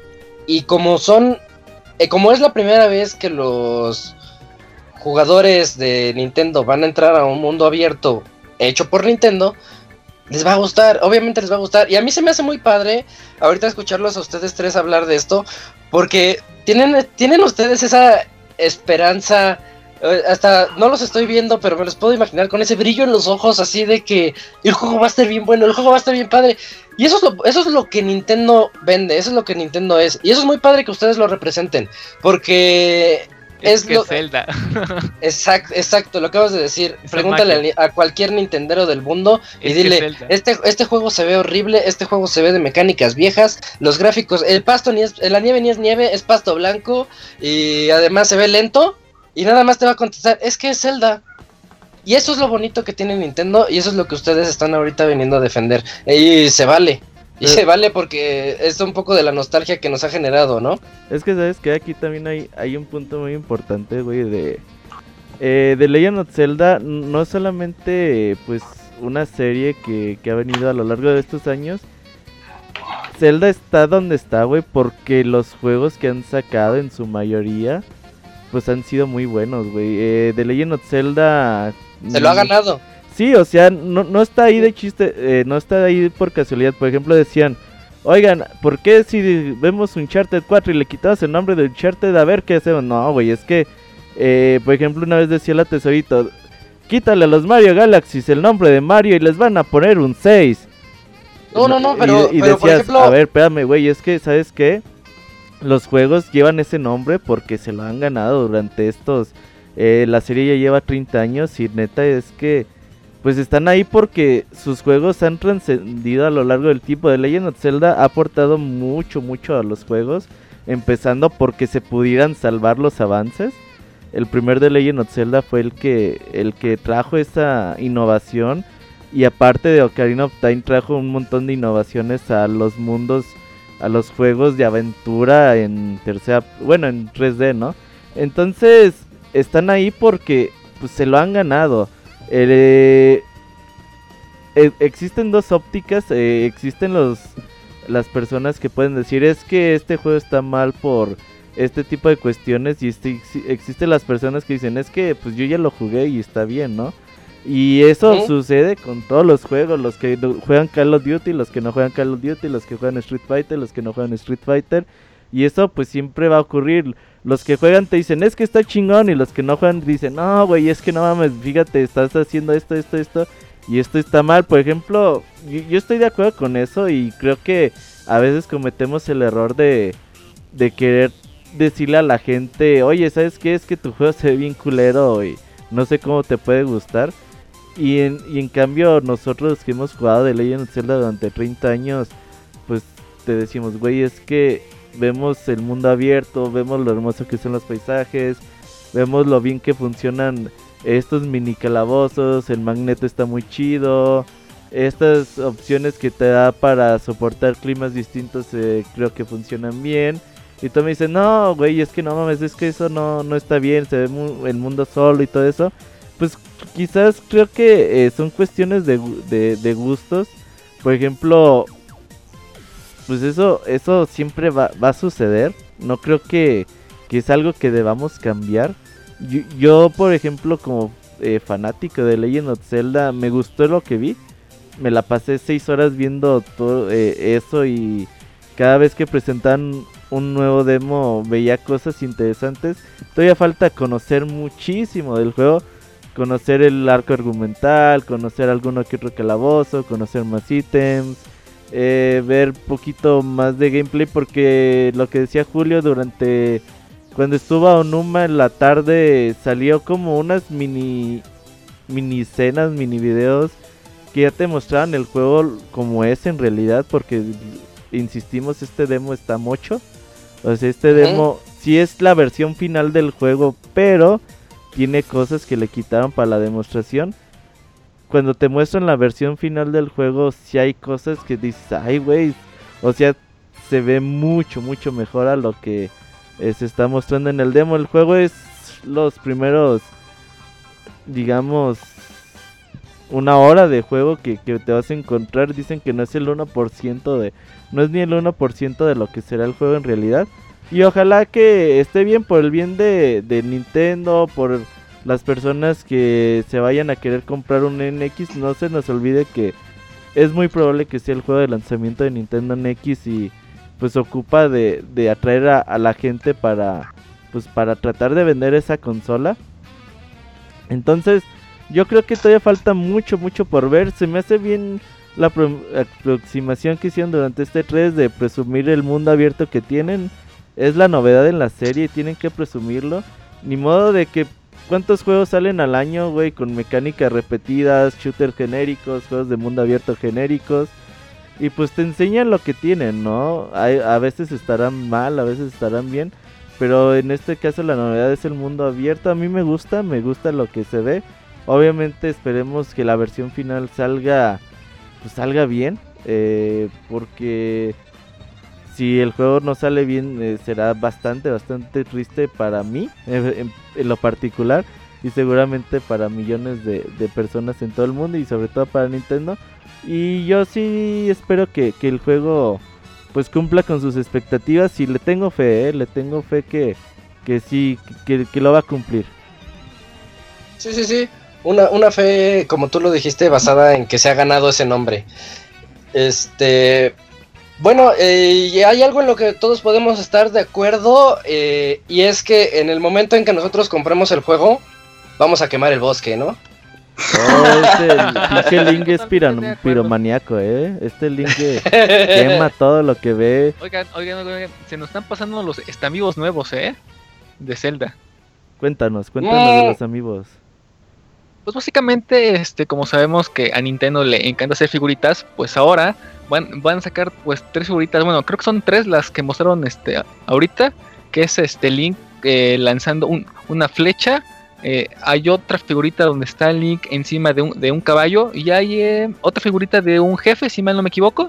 y como son eh, como es la primera vez que los jugadores de Nintendo van a entrar a un mundo abierto hecho por Nintendo, les va a gustar, obviamente les va a gustar. Y a mí se me hace muy padre ahorita escucharlos a ustedes tres hablar de esto, porque tienen, tienen ustedes esa esperanza. Eh, Hasta no los estoy viendo, pero me los puedo imaginar con ese brillo en los ojos, así de que el juego va a estar bien bueno, el juego va a estar bien padre. Y eso es lo, eso es lo que Nintendo vende, eso es lo que Nintendo es. Y eso es muy padre que ustedes lo representen, porque Es, es que lo- Zelda. Exacto, exacto, lo acabas de decir. Pregúntale a, a cualquier Nintendero del mundo y Es dile, este, este juego se ve horrible, este juego se ve de mecánicas viejas, los gráficos, el pasto ni es, la nieve ni es nieve, es pasto blanco y además se ve lento y nada más te va a contestar, es que es Zelda. Y eso es lo bonito que tiene Nintendo y eso es lo que ustedes están ahorita viniendo a defender. Y se vale. Y se vale porque es un poco de la nostalgia que nos ha generado, ¿no? Es que sabes que aquí también hay, hay un punto muy importante, güey, de... Eh, de Legend of Zelda no es solamente pues una serie que, que ha venido a lo largo de estos años. Zelda está donde está, güey, porque los juegos que han sacado en su mayoría pues han sido muy buenos, güey. Eh, The Legend of Zelda... Se lo ha mm, ganado. Sí, o sea, no, no está ahí de chiste, eh, no está ahí por casualidad. Por ejemplo, decían, oigan, ¿por qué si vemos Uncharted 4 y le quitabas el nombre de Uncharted a ver qué hacemos? No, güey, es que, eh, por ejemplo, una vez decía la tesorito, quítale a los Mario Galaxies el nombre de Mario y les van a poner un 6. No, no, no, pero- y, pero, por ejemplo- a ver, espérame, güey, es que, ¿sabes qué? Los juegos llevan ese nombre porque se lo han ganado durante estos... eh, la serie ya lleva 30 años y neta es que pues están ahí porque sus juegos han trascendido a lo largo del tiempo. The Legend of Zelda ha aportado mucho, mucho a los juegos, empezando porque se pudieran salvar los avances. El primer The Legend of Zelda fue el que, el que trajo esa innovación y aparte de Ocarina of Time trajo un montón de innovaciones a los mundos, a los juegos de aventura en tercera, bueno, en 3D, ¿no? Entonces están ahí porque pues, se lo han ganado. Eh, eh, existen dos ópticas, eh, existen los las personas que pueden decir es que este juego está mal por este tipo de cuestiones y este, exi- existen las personas que dicen es que pues yo ya lo jugué y está bien, ¿no? Y eso sucede con todos los juegos, los que juegan Call of Duty, los que no juegan Call of Duty, los que juegan Street Fighter, los que no juegan Street Fighter. Y eso pues siempre va a ocurrir. Los que juegan te dicen, es que está chingón. Y los que no juegan dicen, no, güey, es que no mames, fíjate, estás haciendo esto, esto, esto. Y esto está mal. Por ejemplo, yo, yo estoy de acuerdo con eso. Y creo que a veces cometemos el error de, de querer decirle a la gente, oye, ¿sabes qué? Es que tu juego se ve bien culero y no sé cómo te puede gustar. Y en, y en cambio nosotros que hemos jugado de Legend of Zelda durante 30 años, pues te decimos, güey, es que vemos el mundo abierto, vemos lo hermoso que son los paisajes, vemos lo bien que funcionan estos mini calabozos, el magneto está muy chido, Estas opciones que te da para soportar climas distintos eh, creo que funcionan bien. Y tú me dices, no, güey, es que no mames, es que eso no, no está bien, se ve el mundo solo y todo eso. Pues quizás creo que eh, son cuestiones de, de, gustos. Por ejemplo, pues eso, eso siempre va, a suceder. No creo que, que, es algo que debamos cambiar. Yo, por ejemplo, como eh, fanático de Legend of Zelda, me gustó lo que vi. Me la pasé seis horas viendo todo eh, eso y cada vez que presentan un nuevo demo veía cosas interesantes. Todavía falta conocer muchísimo del juego. Conocer el arco argumental, conocer alguno que otro calabozo, conocer más ítems, eh, ver poquito más de gameplay porque lo que decía Julio durante cuando estuvo a Onuma en la tarde salió como unas mini mini escenas, mini videos que ya te mostraban el juego como es en realidad porque insistimos este demo está mucho o sea, este demo sí es la versión final del juego, pero tiene cosas que le quitaron para la demostración. Cuando te muestran la versión final del juego, sí hay cosas que dices, ay, güey. O sea, se ve mucho, mucho mejor a lo que eh, se está mostrando en el demo. El juego es los primeros, digamos, una hora de juego que, que, te vas a encontrar. Dicen que no es el 1% de. No es ni el 1% de lo que será el juego en realidad. Y ojalá que esté bien por el bien de, de Nintendo, por las personas que se vayan a querer comprar un NX. No se nos olvide que es muy probable que sea el juego de lanzamiento de Nintendo NX y pues ocupa de, de atraer a, la gente para pues para tratar de vender esa consola. Entonces, yo creo que todavía falta mucho, mucho por ver. Se me hace bien la aproximación que hicieron durante este 3 de presumir el mundo abierto que tienen. Es la novedad en la serie y tienen que presumirlo. Ni modo de que cuántos juegos salen al año, güey, con mecánicas repetidas, shooters genéricos, juegos de mundo abierto genéricos. Y pues te enseñan lo que tienen, ¿no? a veces estarán mal, a veces estarán bien. Pero en este caso la novedad es el mundo abierto. A mí me gusta, me gusta lo que se ve. Obviamente esperemos que la versión final salga, pues salga bien, eh, porque si el juego no sale bien eh, será bastante, bastante triste para mí en, lo particular y seguramente para millones de, personas en todo el mundo y sobre todo para Nintendo. Y yo sí espero que, el juego pues cumpla con sus expectativas y le tengo fe, eh, le tengo fe que, que sí, que, que lo va a cumplir. Sí, sí, sí una, una fe, como tú lo dijiste, basada en que se ha ganado ese nombre. Este, bueno, eh, hay algo en lo que todos podemos estar de acuerdo eh, y es que en el momento en que nosotros compremos el juego, vamos a quemar el bosque, ¿no? Oh, este Link es piromaniaco, ¿eh? Este Link quema todo lo que ve. Oigan, oigan, oigan, se nos están pasando los amigos nuevos, ¿eh? De Zelda. Cuéntanos, cuéntanos de los amigos. Pues básicamente, este, como sabemos que a Nintendo le encanta hacer figuritas, pues ahora van, van a sacar pues tres figuritas, bueno, creo que son tres las que mostraron este ahorita, que es este Link eh, lanzando una flecha, eh, hay otra figurita donde está Link encima de un, de un caballo y hay eh, otra figurita de un jefe, si mal no me equivoco,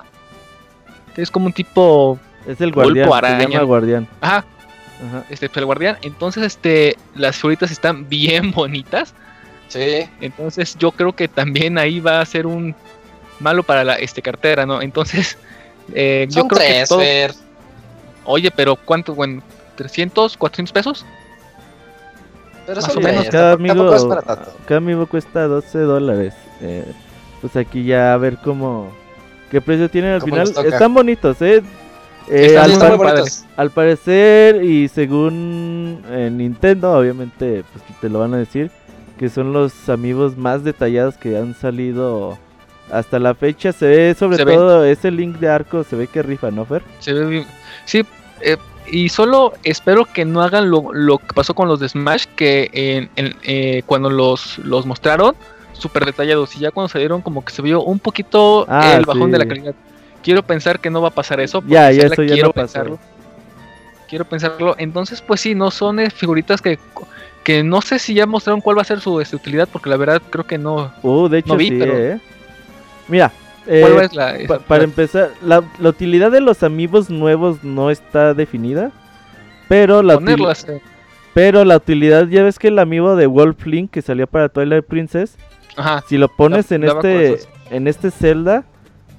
que es como un tipo es el guardián, se llama guardián. Ajá. Ajá. Este, el guardián. Entonces, este, las figuritas están bien bonitas. Sí. Entonces yo creo que también ahí va a ser un malo para la este cartera, ¿no? Entonces eh, yo creo que todo... Oye, pero ¿cuánto? Bueno, 300, 400 pesos. Pero Más o menos. Cada amigo, cada amigo cuesta 12 dólares. Eh, pues aquí ya a ver cómo... ¿Qué precio tienen al final? Están bonitos, ¿eh? eh al, al, parecer y según eh, Nintendo, obviamente, pues te lo van a decir que son los amigos más detallados que han salido hasta la fecha. Se ve sobre todo ese link de arco, se ve que rifa, ¿no, Fer? Se ve bien. Sí, eh, y solo espero que no hagan lo, lo, que pasó con los de Smash, que en, eh, cuando los, los mostraron, súper detallados, y ya cuando salieron como que se vio un poquito ah, el bajón de la calidad. Quiero pensar que no va a pasar eso. Ya, ya eso ya quiero pensarlo. Quiero pensarlo. Entonces, pues sí, no son eh, figuritas que que no sé si ya mostraron cuál va a ser su este, utilidad, porque la verdad creo que no, uh, de hecho, vi, pero, ¿eh? Mira, eh, ¿Cuál es la, pa- esa- para empezar, la, la utilidad de los amigos nuevos no está definida. Pero la, util- ponerlas? eh, pero la utilidad, ya ves que el amigo de Wolf Link que salió para Twilight Princess, Ajá. si lo pones en este en este Zelda,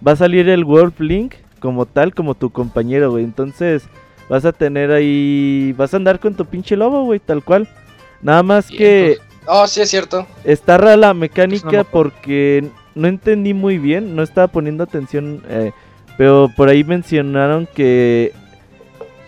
va a salir el Wolf Link como tal, como tu compañero, güey. Entonces, vas a tener ahí, vas a andar con tu pinche lobo, güey, tal cual. Nada más que Oh, sí, es cierto. está rara la Eso no me mecánica porque no entendí muy bien, no estaba poniendo atención, eh, pero por ahí mencionaron que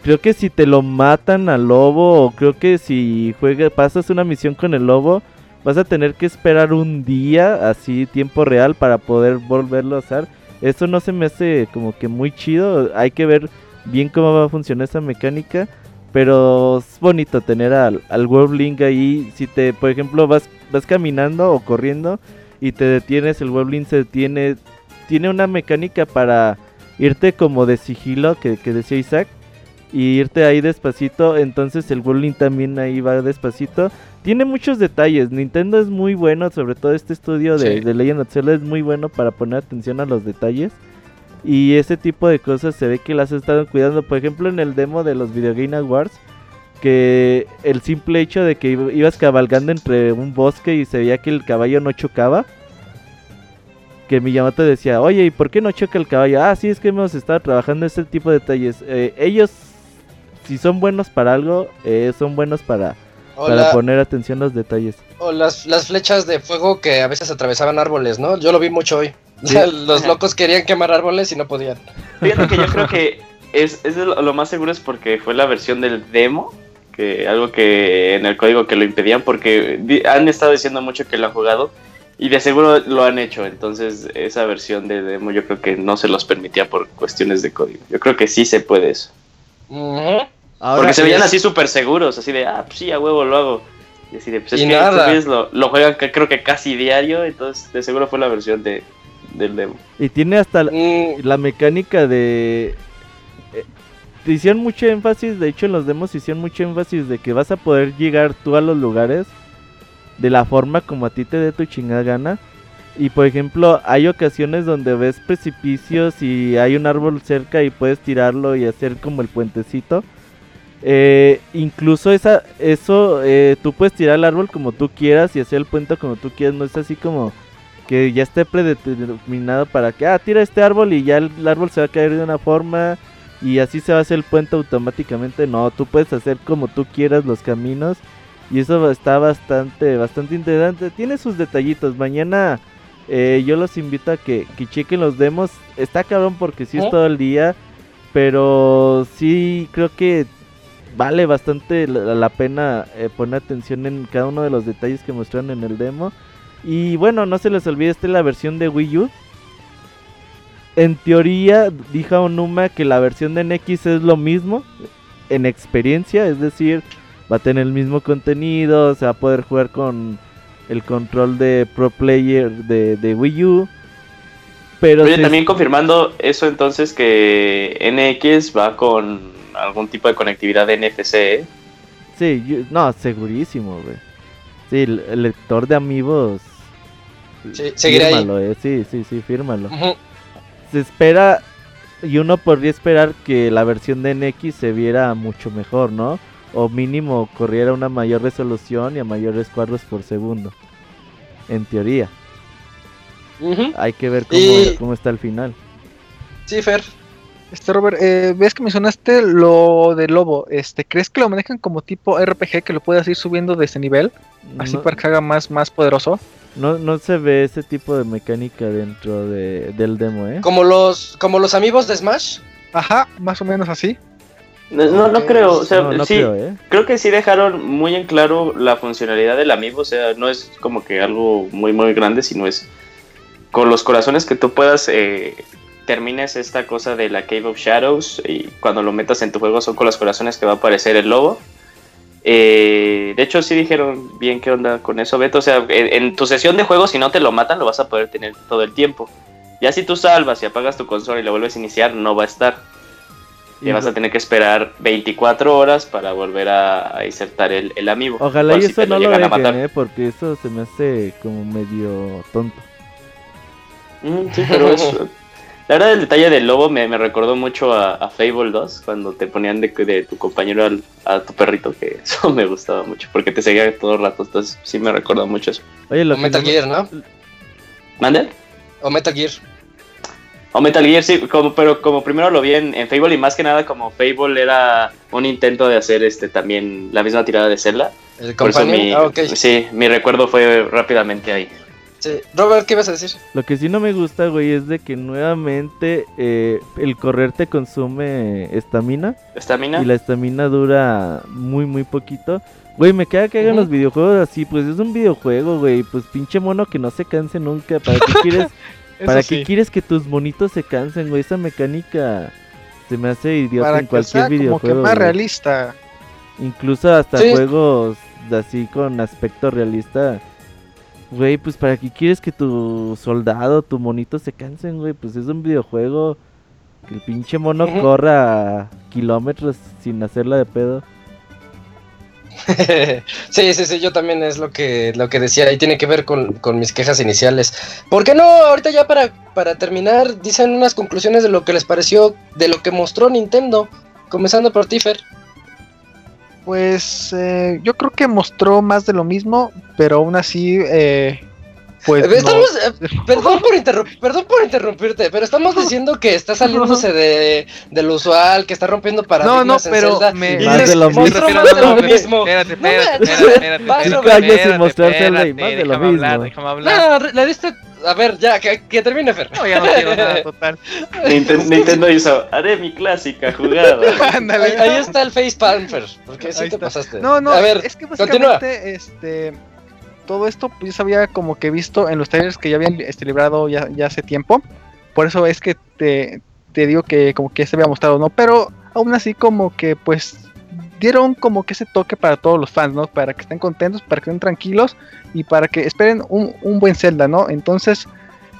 creo que si te lo matan al lobo o creo que si juegas pasas una misión con el lobo vas a tener que esperar un día así tiempo real para poder volverlo a usar. Eso no se me hace como que muy chido, hay que ver bien cómo va a funcionar esa mecánica. Pero es bonito tener al, al Warbling ahí. Si te, por ejemplo, vas, vas caminando o corriendo y te detienes, el Warbling se detiene. Tiene una mecánica para irte como de sigilo, que, que decía Isaac. Y irte ahí despacito. Entonces el Warbling también ahí va despacito. Tiene muchos detalles. Nintendo es muy bueno, sobre todo este estudio de, Sí. de Legend of Zelda es muy bueno para poner atención a los detalles. Y ese tipo de cosas se ve que las has estado cuidando. Por ejemplo, en el demo de los Video Game Awards, que el simple hecho de que iba- ibas cabalgando entre un bosque y se veía que el caballo no chocaba. Que Miyamoto decía, oye, ¿y por qué no choca el caballo? Ah, sí, es que hemos estado trabajando ese tipo de detalles. Eh, ellos, si son buenos para algo, eh, son buenos para, para la- poner atención a los detalles. o las, las flechas de fuego que a veces atravesaban árboles, ¿no? Yo lo vi mucho hoy. Sí. Los locos querían quemar árboles y no podían. Fíjate que yo creo que es, es lo, lo más seguro es porque fue la versión del demo, que algo que en el código que lo impedían, porque di- han estado diciendo mucho que lo han jugado y de seguro lo han hecho, entonces esa versión de demo yo creo que no se los permitía por cuestiones de código. Yo creo que sí se puede eso. Ahora, porque se veían es- así súper seguros, así de, ah, pues sí, a huevo lo hago. Y así de, pues es Y que nada. lo, lo juegan creo que casi diario, entonces de seguro fue la versión de, del demo. y tiene hasta la- Mm, la mecánica de eh, te hicieron mucho énfasis, de hecho en los demos hicieron mucho énfasis de que vas a poder llegar tú a los lugares de la forma como a ti te dé tu chingada gana. Y por ejemplo, hay ocasiones donde ves precipicios y hay un árbol cerca y puedes tirarlo y hacer como el puentecito. Eh, incluso esa, eso, eh, tú puedes tirar el árbol como tú quieras y hacer el puente como tú quieras. No es así como que ya esté predeterminado para que, ah, tira este árbol y ya el, el árbol se va a caer de una forma y así se va a hacer el puente automáticamente. No, tú puedes hacer como tú quieras los caminos y eso está bastante, bastante interesante. Tiene sus detallitos. Mañana eh, yo los invito a que, que chequen los demos. Está cabrón porque sí es ¿Eh? todo el día, pero sí creo que vale bastante la, la pena eh, poner atención en cada uno de los detalles que mostraron en el demo. Y bueno, no se les olvide, esta es la versión de Wii U. En teoría, dijo Onuma que la versión de NX es lo mismo en experiencia, es decir, va a tener el mismo contenido, se va a poder jugar con el control de Pro Player de, de Wii U. Pero Oye, también confirmando eso entonces que NX va con algún tipo de conectividad de NFC, ¿eh? Sí, yo- no, segurísimo, güey. Sí, el lector de amigos. Sí, seguirá ahí. fírmalo, eh, Sí, sí, sí, fírmalo. Se espera, y uno podría esperar que la versión de NX se viera mucho mejor, ¿no? O mínimo corriera una mayor resolución y a mayores cuadros por segundo. En teoría. Hay que ver cómo, Y- cómo está el final. Sí, Fer. Este Robert, eh, ves que mencionaste lo del lobo. Este, ¿crees que lo manejan como tipo RPG que lo puedes ir subiendo de ese nivel? Así no, para que haga más, más poderoso. No, no se ve ese tipo de mecánica dentro de, del demo, ¿eh? Como los, como los amigos de Smash. Ajá, más o menos así. No, no, creo, o sea, no, no sí, creo, ¿eh? creo que sí dejaron muy en claro la funcionalidad del amiibo, o sea, no es como que algo muy, muy grande, sino es con los corazones que tú puedas, eh, termines esta cosa de la Cave of Shadows y cuando lo metas en tu juego son con los corazones que va a aparecer el lobo. Eh, de hecho, sí dijeron bien qué onda con eso, Beto. O sea, en, en tu sesión de juego, si no te lo matan, lo vas a poder tener todo el tiempo. Ya si tú salvas y apagas tu consola y lo vuelves a iniciar, no va a estar. Y vas a tener que esperar 24 horas para volver a, a insertar el, el amiibo. Ojalá y si eso te no lo llegan a dejen, matar. ¿eh? Porque eso se me hace como medio tonto. Mm, sí, pero es... La verdad, el detalle del lobo me, me recordó mucho a, a Fable 2, cuando te ponían de, de tu compañero al- a tu perrito, que eso me gustaba mucho, porque te seguía todo el rato, entonces sí me recordó mucho eso. Oye, lo O Metal Gear, ¿no? ¿Mande? O Metal Gear. O Metal Gear, sí, como, pero como primero lo vi en, en Fable y más que nada como Fable era un intento de hacer este también la misma tirada de Zelda. El Por eso compañero. mi, Ah, ok. sí, mi recuerdo fue rápidamente ahí. Sí. Robert, ¿qué ibas a decir? Lo que sí no me gusta, güey, es de que nuevamente eh, el correr te consume estamina ¿Estamina? y la estamina dura muy, muy poquito. Güey, me queda que hagan los videojuegos así, pues es un videojuego, güey, pues pinche mono que no se canse nunca. ¿Para qué quieres, para qué sí. quieres que tus monitos se cansen, güey? Esa mecánica se me hace idiota Para en que cualquier sea como que videojuego. más güey. realista. Incluso hasta Sí. juegos así con aspecto realista. Güey, pues para qué quieres que tu soldado, tu monito se cansen, güey. Pues es un videojuego. Que el pinche mono corra kilómetros sin hacerla de pedo. sí, sí, sí, yo también es lo que, lo que decía y tiene que ver con, con mis quejas iniciales. ¿Por qué no? Ahorita ya para, para terminar, dicen unas conclusiones de lo que les pareció, de lo que mostró Nintendo, comenzando por Tifer. Pues eh, yo creo que mostró más de lo mismo, pero aún así, eh, pues Eh, no- Estamos, eh, perdón, por perdón por interrumpirte, pero estamos diciendo que está saliéndose de, de lo usual, que está rompiendo No, paradigmas no, en pero Zelda, me- y Más de lo mismo. más de lo mismo. Espérate, No espérate, espérate, espérate, espérate, espérate, espérate, más de lo déjame hablar, mismo. déjame hablar. No, le diste, a ver, ya, que, que termine Fer. No, ya no quiero nada, total. Ninten- Nintendo hizo, haré mi clásica jugada. Ándale. Ahí, ahí está el face palm, Fer, porque sí Ahí te está. pasaste. No, no, a ver, es que continúa. básicamente este todo esto pues ya se había como que visto en los trailers que ya habían este, librado ya, ya hace tiempo. Por eso es que te, te digo que como que se había mostrado, ¿no? Pero aún así como que pues dieron como que ese toque para todos los fans, ¿no? Para que estén contentos, para que estén tranquilos y para que esperen un, un buen Zelda, ¿no? Entonces,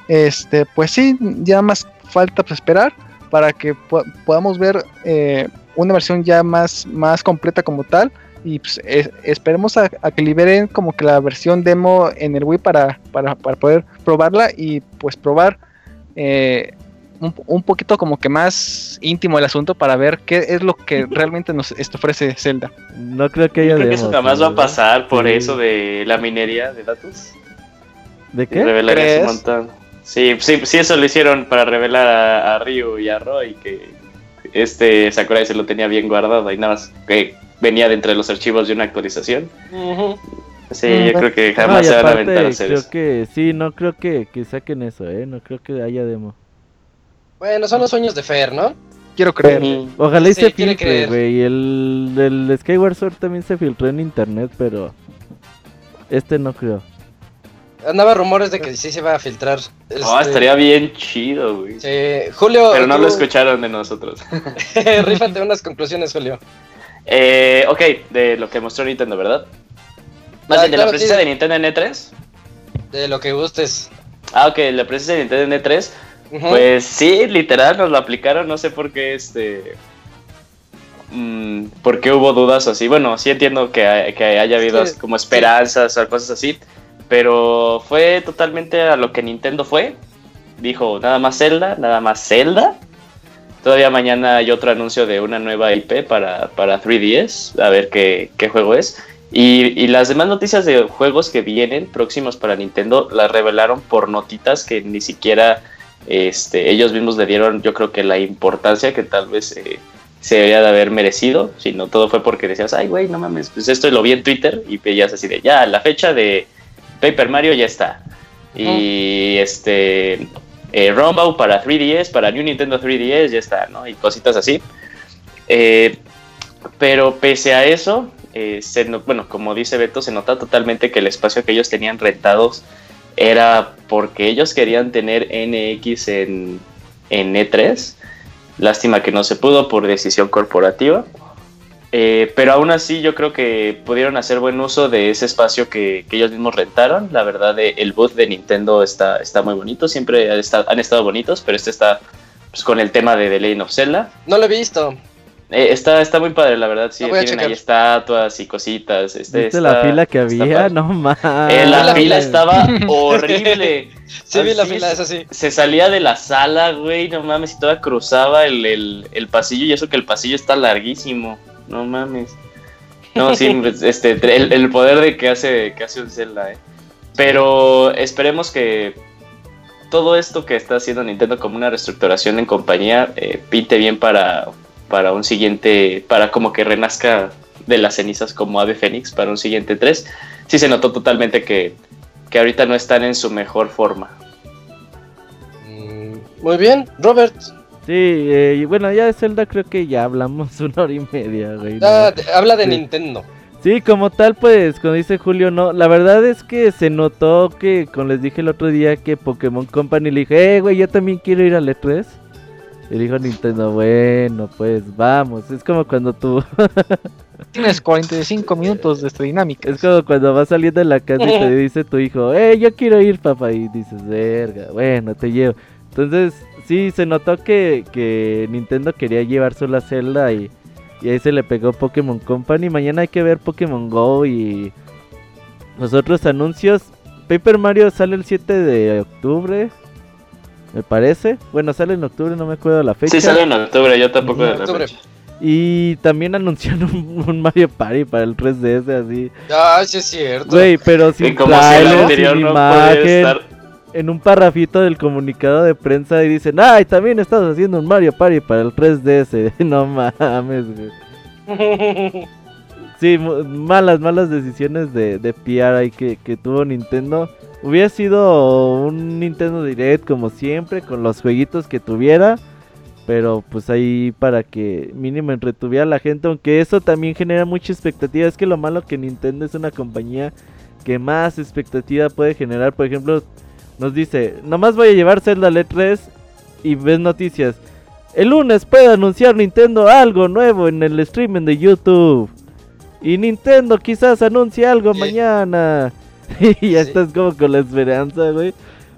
este, pues sí, ya más falta pues, esperar para que po- podamos ver eh, una versión ya más, más completa como tal y pues, es- esperemos a, a que liberen como que la versión demo en el Wii para, para, para poder probarla y pues probar eh, un, un poquito como que más íntimo el asunto para ver qué es lo que realmente nos esto ofrece Zelda. No creo que haya Creo que eso jamás va a pasar por Sí. eso de la minería de datos. ¿De qué? Revelarías ¿Crees? un montón. Sí, sí, sí, eso lo hicieron para revelar a, a Ryu y a Roy que este Sakurai se lo tenía bien guardado y nada más que venía de entre los archivos de una actualización. Sí, Ujú. yo creo que jamás se van a aparte, aventar a hacer creo eso. que sí, no creo que, que saquen eso, ¿eh? No creo que haya demo. Bueno, son los sueños de Fer, ¿no? Quiero creer. Ojalá y Sí, se filtre, güey. El, el Skyward Sword también se filtró en internet, pero este no creo. Andaba rumores de que sí se iba a filtrar. Oh, estaría bien chido, güey. sí. Julio, Pero no tú- lo escucharon de nosotros. rífate unas conclusiones, Julio. Eh, ok, de lo que mostró Nintendo, ¿verdad? Más Ah, bien, de claro, la presencia sí. de Nintendo en E3. De lo que gustes. Ah, ok, la presencia de Nintendo en E3. Pues sí, literal, nos lo aplicaron. No sé por qué, este. mm, por qué hubo dudas así. Bueno, sí entiendo que, hay- que haya habido Sí, como esperanzas o cosas así. Pero fue totalmente a lo que Nintendo fue. Dijo, nada más Zelda, nada más Zelda. Todavía mañana hay otro anuncio de una nueva IP para, para 3DS. A ver qué, qué juego es. Y, y las demás noticias de juegos que vienen próximos para Nintendo las revelaron por notitas que ni siquiera este, ellos mismos le dieron, yo creo que la importancia que tal vez eh, se debería de haber merecido. Si no, todo fue porque decías, ay, güey, no mames, pues esto lo vi en Twitter y veías así de, ya, la fecha de Paper Mario ya está. Y este, eh, Rumble para 3DS, para New Nintendo 3DS ya está, ¿no? Y cositas así. Eh, pero pese a eso, eh, se no- bueno, como dice Beto, se nota totalmente que el espacio que ellos tenían rentados era porque ellos querían tener NX en, en E3. Lástima que no se pudo por decisión corporativa. Eh, pero aún así yo creo que pudieron hacer buen uso de ese espacio que, ellos mismos rentaron. La verdad, eh, el booth de Nintendo está, está muy bonito. Siempre han estado bonitos, pero este está pues, con el tema de The Legend of Zelda. No lo he visto. Eh, está, está muy padre, la verdad, sí. Tienen ahí estatuas y cositas. Este, ¿Viste está- la fila que había? No mames. Eh, la la fila estaba horrible. Sí, vi la fila, es. es así. Se salía de la sala, güey, no mames, y toda cruzaba el, el, el pasillo, y eso que el pasillo está larguísimo, no mames. No, sí, pues, este, el, el poder de que hace, que hace un Zelda, eh. Pero esperemos que todo esto que está haciendo Nintendo como una reestructuración en compañía eh, pinte bien para, para un siguiente, para como que renazca de las cenizas como Ave Fénix para un siguiente 3. Sí se notó totalmente que, que ahorita no están en su mejor forma. Mm, Muy bien, Robert. Sí, eh, y bueno, ya de Zelda creo que ya hablamos una hora y media, güey. Ah, habla de Sí. Nintendo. Sí, como tal, pues, como dice Julio, no, la verdad es que se notó que, como les dije el otro día, que Pokémon Company le dije, eh, güey, yo también quiero ir al E3. Y dijo Nintendo, bueno, pues vamos. Es como cuando tú, Tienes 45 minutos de esta dinámica. es como cuando vas saliendo de la casa y te dice tu hijo, eh, yo quiero ir, papá. Y dices, verga, bueno, te llevo. Entonces, sí, se notó que, que Nintendo quería llevar solo a Zelda y, y ahí se le pegó Pokémon Company. Mañana hay que ver Pokémon Go y los otros anuncios. Paper Mario sale el 7 de octubre, me parece. Bueno, sale en octubre, no me acuerdo la fecha. Sí, sale en octubre, yo tampoco de la octubre. fecha. Y también anunciaron un, un Mario Party para el 3DS así. Ay, sí es cierto. Güey, pero Y sin si trailer, anterior sin no imagen. puede estar. En un parrafito del comunicado de prensa y dicen, ay, también estás haciendo un Mario Party para el 3DS. no mames, güey. Sí, mu- malas, malas decisiones de, de PR ahí que, que tuvo Nintendo. Hubiera sido un Nintendo Direct como siempre, con los jueguitos que tuviera. Pero pues ahí para que mínimo entretuviera a la gente, aunque eso también genera mucha expectativa. Es que lo malo que Nintendo es una compañía que más expectativa puede generar. Por ejemplo, nos dice, nomás voy a llevar Zelda al E3 y ves noticias. El lunes puede anunciar Nintendo algo nuevo en el streaming de YouTube. Y Nintendo quizás anuncie algo mañana. y ya Sí. estás como con la esperanza, güey.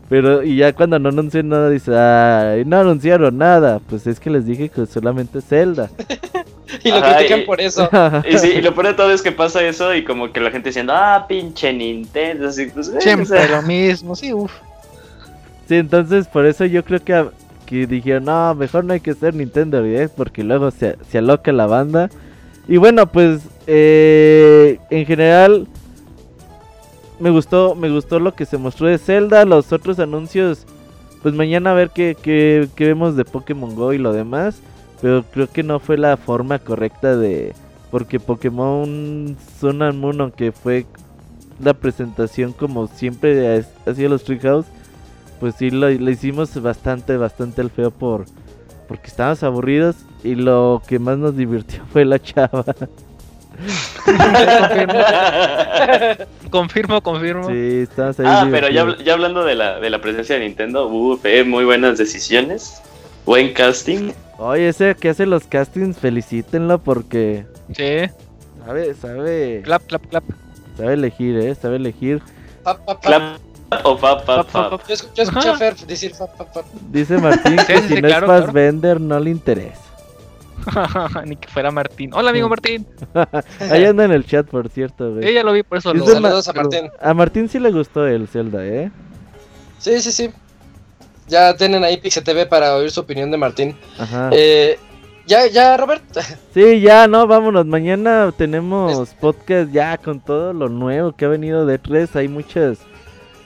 Pero, y ya cuando no anuncian nada, dice, ay, no anunciaron nada. Pues es que les dije que solamente Zelda. y lo Ajá, critican y- por eso. Y sí, y lo peor de todo es que pasa eso y como que la gente diciendo, ah, pinche Nintendo. Así, pues, Siempre lo mismo, sí, uff. Sí, entonces por eso yo creo que, que dijeron, no, mejor no hay que ser Nintendo Direct porque luego se, se aloca la banda. Y bueno, pues eh, en general me gustó, me gustó lo que se mostró de Zelda, los otros anuncios, pues mañana a ver qué, qué, qué vemos de Pokémon Go y lo demás. Pero creo que no fue la forma correcta de... Porque Pokémon Sun and Moon, aunque fue la presentación como siempre ha- los Treehouse, pues sí lo, lo hicimos bastante, bastante al feo por porque estábamos aburridos y lo que más nos divirtió fue la chava. Confirmo, confirmo. Sí, estábamos ahí. ah, pero ya, ya hablando de la, de la presencia de Nintendo, uf, eh, muy buenas decisiones. Buen casting. Oye, ese que hace los castings, felicítenlo porque Sí. sabe, sabe, Clap, clap, clap. sabe elegir, eh, sabe elegir. Pa, pa, pa. Clap o pap, pap, Pa, pa, pap. Yo, escu- yo escuché a. Fer decir pa, pa, pa. Dice Martín que Sí, si sí, no claro, es claro. Fassbender no le interesa. Ni que fuera Martín. Hola, amigo Martín. Ahí anda en el chat, por cierto, güey. Ella lo vi, por eso lo. Saludos a Ma- Martín. A Martín sí le gustó el Zelda, ¿eh? Sí, sí, sí. Ya tienen ahí Pixel TV para oír su opinión de Martín. Ajá. Eh, ya, ya, Robert. Sí, ya, no, vámonos. Mañana tenemos podcast ya con todo lo nuevo que ha venido de 3. Hay muchas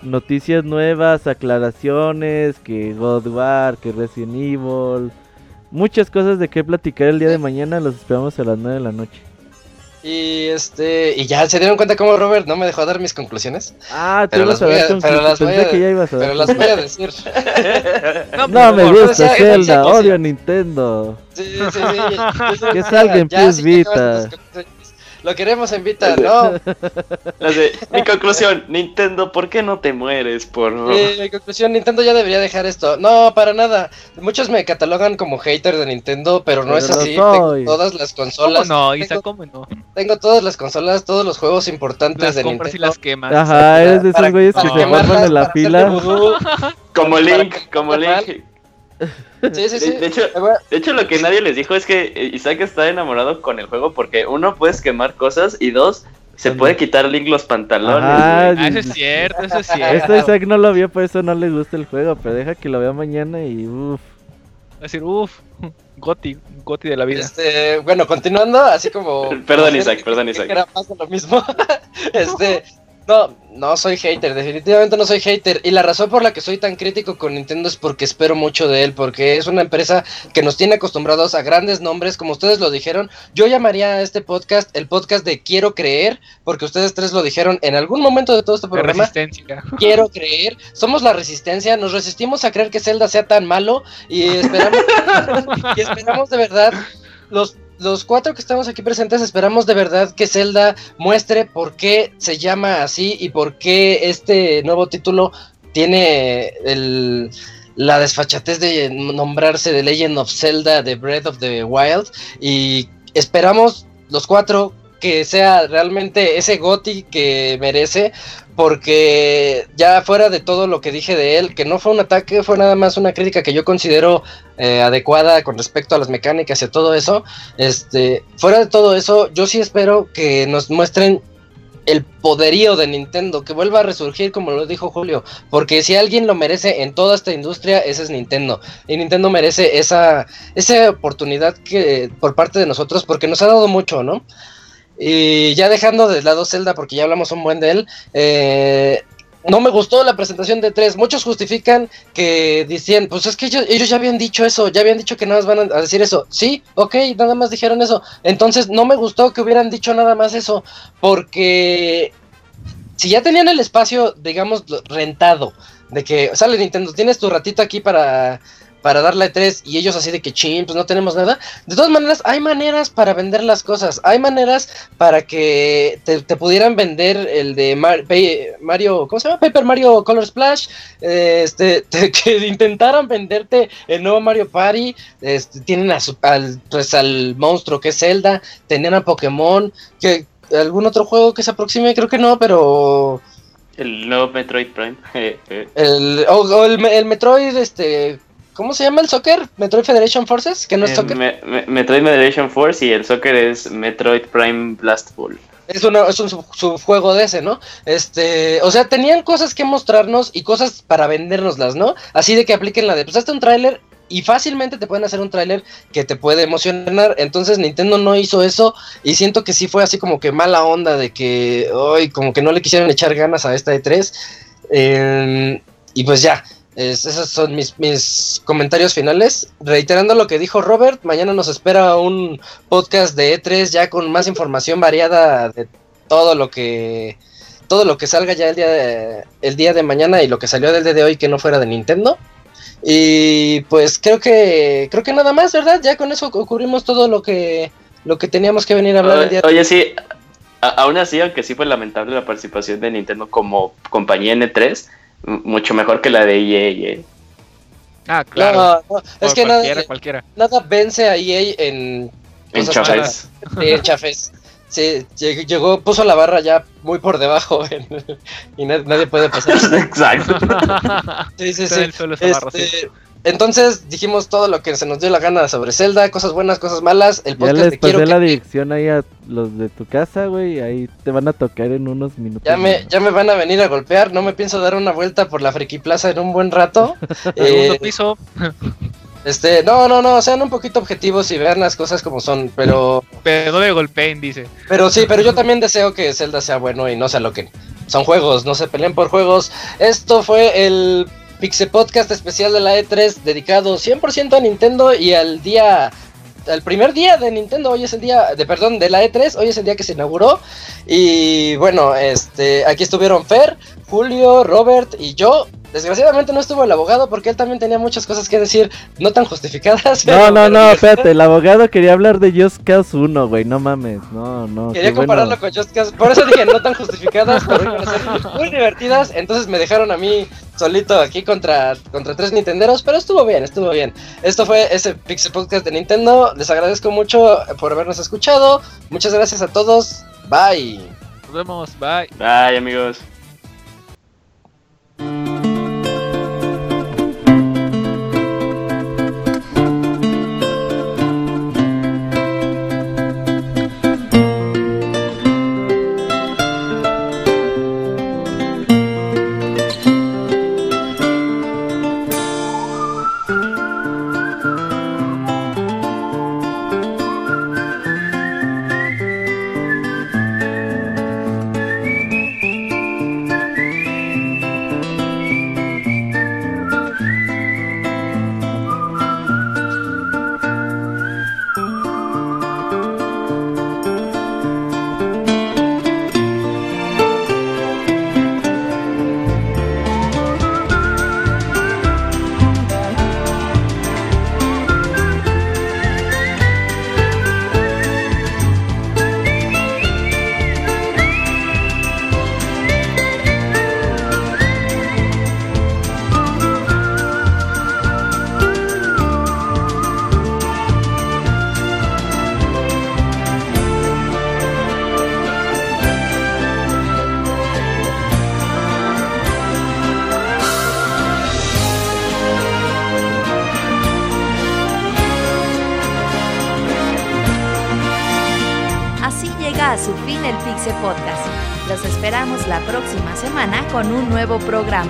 noticias nuevas, aclaraciones, que God War, que Resident Evil. Muchas cosas de qué platicar el día de mañana. Los esperamos a las 9 de la noche. Y este, y ya se dieron cuenta cómo Robert no me dejó dar mis conclusiones, Ah, tú Pero las a voy dar a- pero las voy Pensé a- que ya ibas a dar pero las voy a decir. No, me gusta Zelda, sí. odio Nintendo. Sí, sí, sí. ya- Que salga en PS sí Vita. Lo queremos en Vita, no. Las de- mi conclusión, Nintendo, ¿por qué no te mueres, por favor? Eh, en conclusión, Nintendo ya debería dejar esto. No, para nada. Muchos me catalogan como hater de Nintendo, pero no Pero es así. soy. Tengo todas las ¿Cómo consolas. no, Isa? tengo, ¿Cómo no? tengo todas las consolas, todos los juegos importantes Las de compras y Nintendo. las quemas. Ajá, eres de esos güeyes que se forman en la vudú. Como Link, como Link. Sí, sí, sí. De, de hecho, de hecho, lo que nadie les dijo es que eh, Isaac está enamorado con el juego porque uno, puedes quemar cosas y dos, se puede quitar Link los pantalones. Ah, eso es cierto, eso es Esto cierto. Isaac no lo vio, por eso no le gusta el juego, pero deja que lo vea mañana y uff. Va a decir, uff, Goti, Goti de la vida. Este, bueno, continuando, así como. Perdón, Isaac, perdón, que Isaac. Era más de lo mismo. este, no, no soy hater, definitivamente no soy hater. Y la razón por la que soy tan crítico con Nintendo es porque espero mucho de él, porque es una empresa que nos tiene acostumbrados a grandes nombres, como ustedes lo dijeron. Yo llamaría a este podcast el podcast de Quiero Creer, porque ustedes tres lo dijeron en algún momento de todo este programa. resistencia. Quiero creer, somos la resistencia, nos resistimos a creer que Zelda sea tan malo y esperamos, y esperamos de verdad, los, los cuatro que estamos aquí presentes, esperamos de verdad que Zelda muestre por qué se llama así y por qué este nuevo título tiene el, la desfachatez de nombrarse The Legend of Zelda, The Breath of the Wild. Y esperamos los cuatro que sea realmente ese GOTI que merece porque ya fuera de todo lo que dije de él, que no fue un ataque, fue nada más una crítica que yo considero eh, adecuada con respecto a las mecánicas y todo eso, este, fuera de todo eso, yo sí espero que nos muestren el poderío de Nintendo, que vuelva a resurgir como lo dijo Julio, porque si alguien lo merece en toda esta industria, ese es Nintendo, y Nintendo merece esa, esa oportunidad que por parte de nosotros, porque nos ha dado mucho, ¿no? Y ya dejando de lado Zelda, porque ya hablamos un buen de él, eh, no me gustó la presentación de 3. Muchos justifican que decían, pues es que ellos, ellos ya habían dicho eso, ya habían dicho que nada más van a decir eso. Sí, ok, nada más dijeron eso. Entonces no me gustó que hubieran dicho nada más eso, porque si ya tenían el espacio, digamos, rentado, de que sale Nintendo, tienes tu ratito aquí para para darle tres y ellos así de que chin, pues no tenemos nada. De todas maneras, hay maneras para vender las cosas. Hay maneras para que te, te pudieran vender el de Mar- Mario, ¿cómo se llama? Paper Mario Color Splash. eh, este, te- que intentaran venderte el nuevo Mario Party. Este, tienen a su- al, pues, al monstruo que es Zelda. Tenían a Pokémon. Que algún otro juego que se aproxime, creo que no, pero El nuevo Metroid Prime. el, o, o el, el Metroid, este, ¿cómo se llama el soccer? Metroid Federation Forces, que no es Eh, soccer. Me- me- Metroid Federation Force y el soccer es Metroid Prime Blast Ball. Es, una, es un sub- subjuego de ese, ¿no? Este, o sea, tenían cosas que mostrarnos y cosas para vendérnoslas, ¿no? Así de que apliquen la de, pues hazte un tráiler y fácilmente te pueden hacer un tráiler que te puede emocionar. Entonces Nintendo no hizo eso y siento que sí fue así como que mala onda de que, hoy como que no le quisieron echar ganas a esta E3. Eh, y pues ya, es- esos son mis, mis comentarios finales. Reiterando lo que dijo Robert, mañana nos espera un podcast de E3 ya con más información variada de todo lo que todo lo que salga ya el día de, el día de mañana y lo que salió del día de hoy que no fuera de Nintendo. Y pues creo que creo que nada más, ¿verdad? Ya con eso cubrimos todo lo que lo que teníamos que venir a hablar el día de Oye, sí, a- aún así, aunque sí fue lamentable la participación de Nintendo como compañía N3, m- mucho mejor que la de EA. eh. Ah, claro. No, no, es que cualquiera, nada, cualquiera. nada vence a EA en En. Sí, en chafes. Sí, lleg- llegó, puso la barra ya muy por debajo en- y na- nadie puede pasar. Exacto. Sí, sí, sí. en el suelo esa barra, sí. Entonces dijimos todo lo que se nos dio la gana sobre Zelda, cosas buenas, cosas malas. El Ya podcast les de Quiero pasé la que dirección ahí a los de tu casa, güey. Ahí te van a tocar en unos minutos. ya me, ¿no? ya me van a venir a golpear. No me pienso dar una vuelta por la Friki Plaza en un buen rato. Segundo Eh, piso. este, no, no, no, sean un poquito objetivos y vean las cosas como son. Pero, Pero no me golpeen, dice. pero sí, pero yo también deseo que Zelda sea bueno y no se aloquen. Son juegos, no se peleen por juegos. Esto fue el Pixel Podcast especial de la E3 dedicado 100% a Nintendo y al día al primer día de Nintendo, hoy es el día de perdón, de la E3, hoy es el día que se inauguró y bueno, este aquí estuvieron Fer, Julio, Robert y yo. Desgraciadamente no estuvo el abogado porque él también tenía muchas cosas que decir no tan justificadas. No, pero- no, no, espérate. El abogado quería hablar de Just Cause 1, güey. No mames. No, no. Quería qué compararlo bueno. con Just Cause. Por eso dije no tan justificadas, pero iban a ser muy divertidas. Entonces me dejaron a mí solito aquí contra, contra tres Nintenderos. Pero estuvo bien, estuvo bien. Esto fue ese Pixel Podcast de Nintendo. Les agradezco mucho por habernos escuchado. Muchas gracias a todos. Bye. Nos vemos. Bye. Bye, amigos. Programa.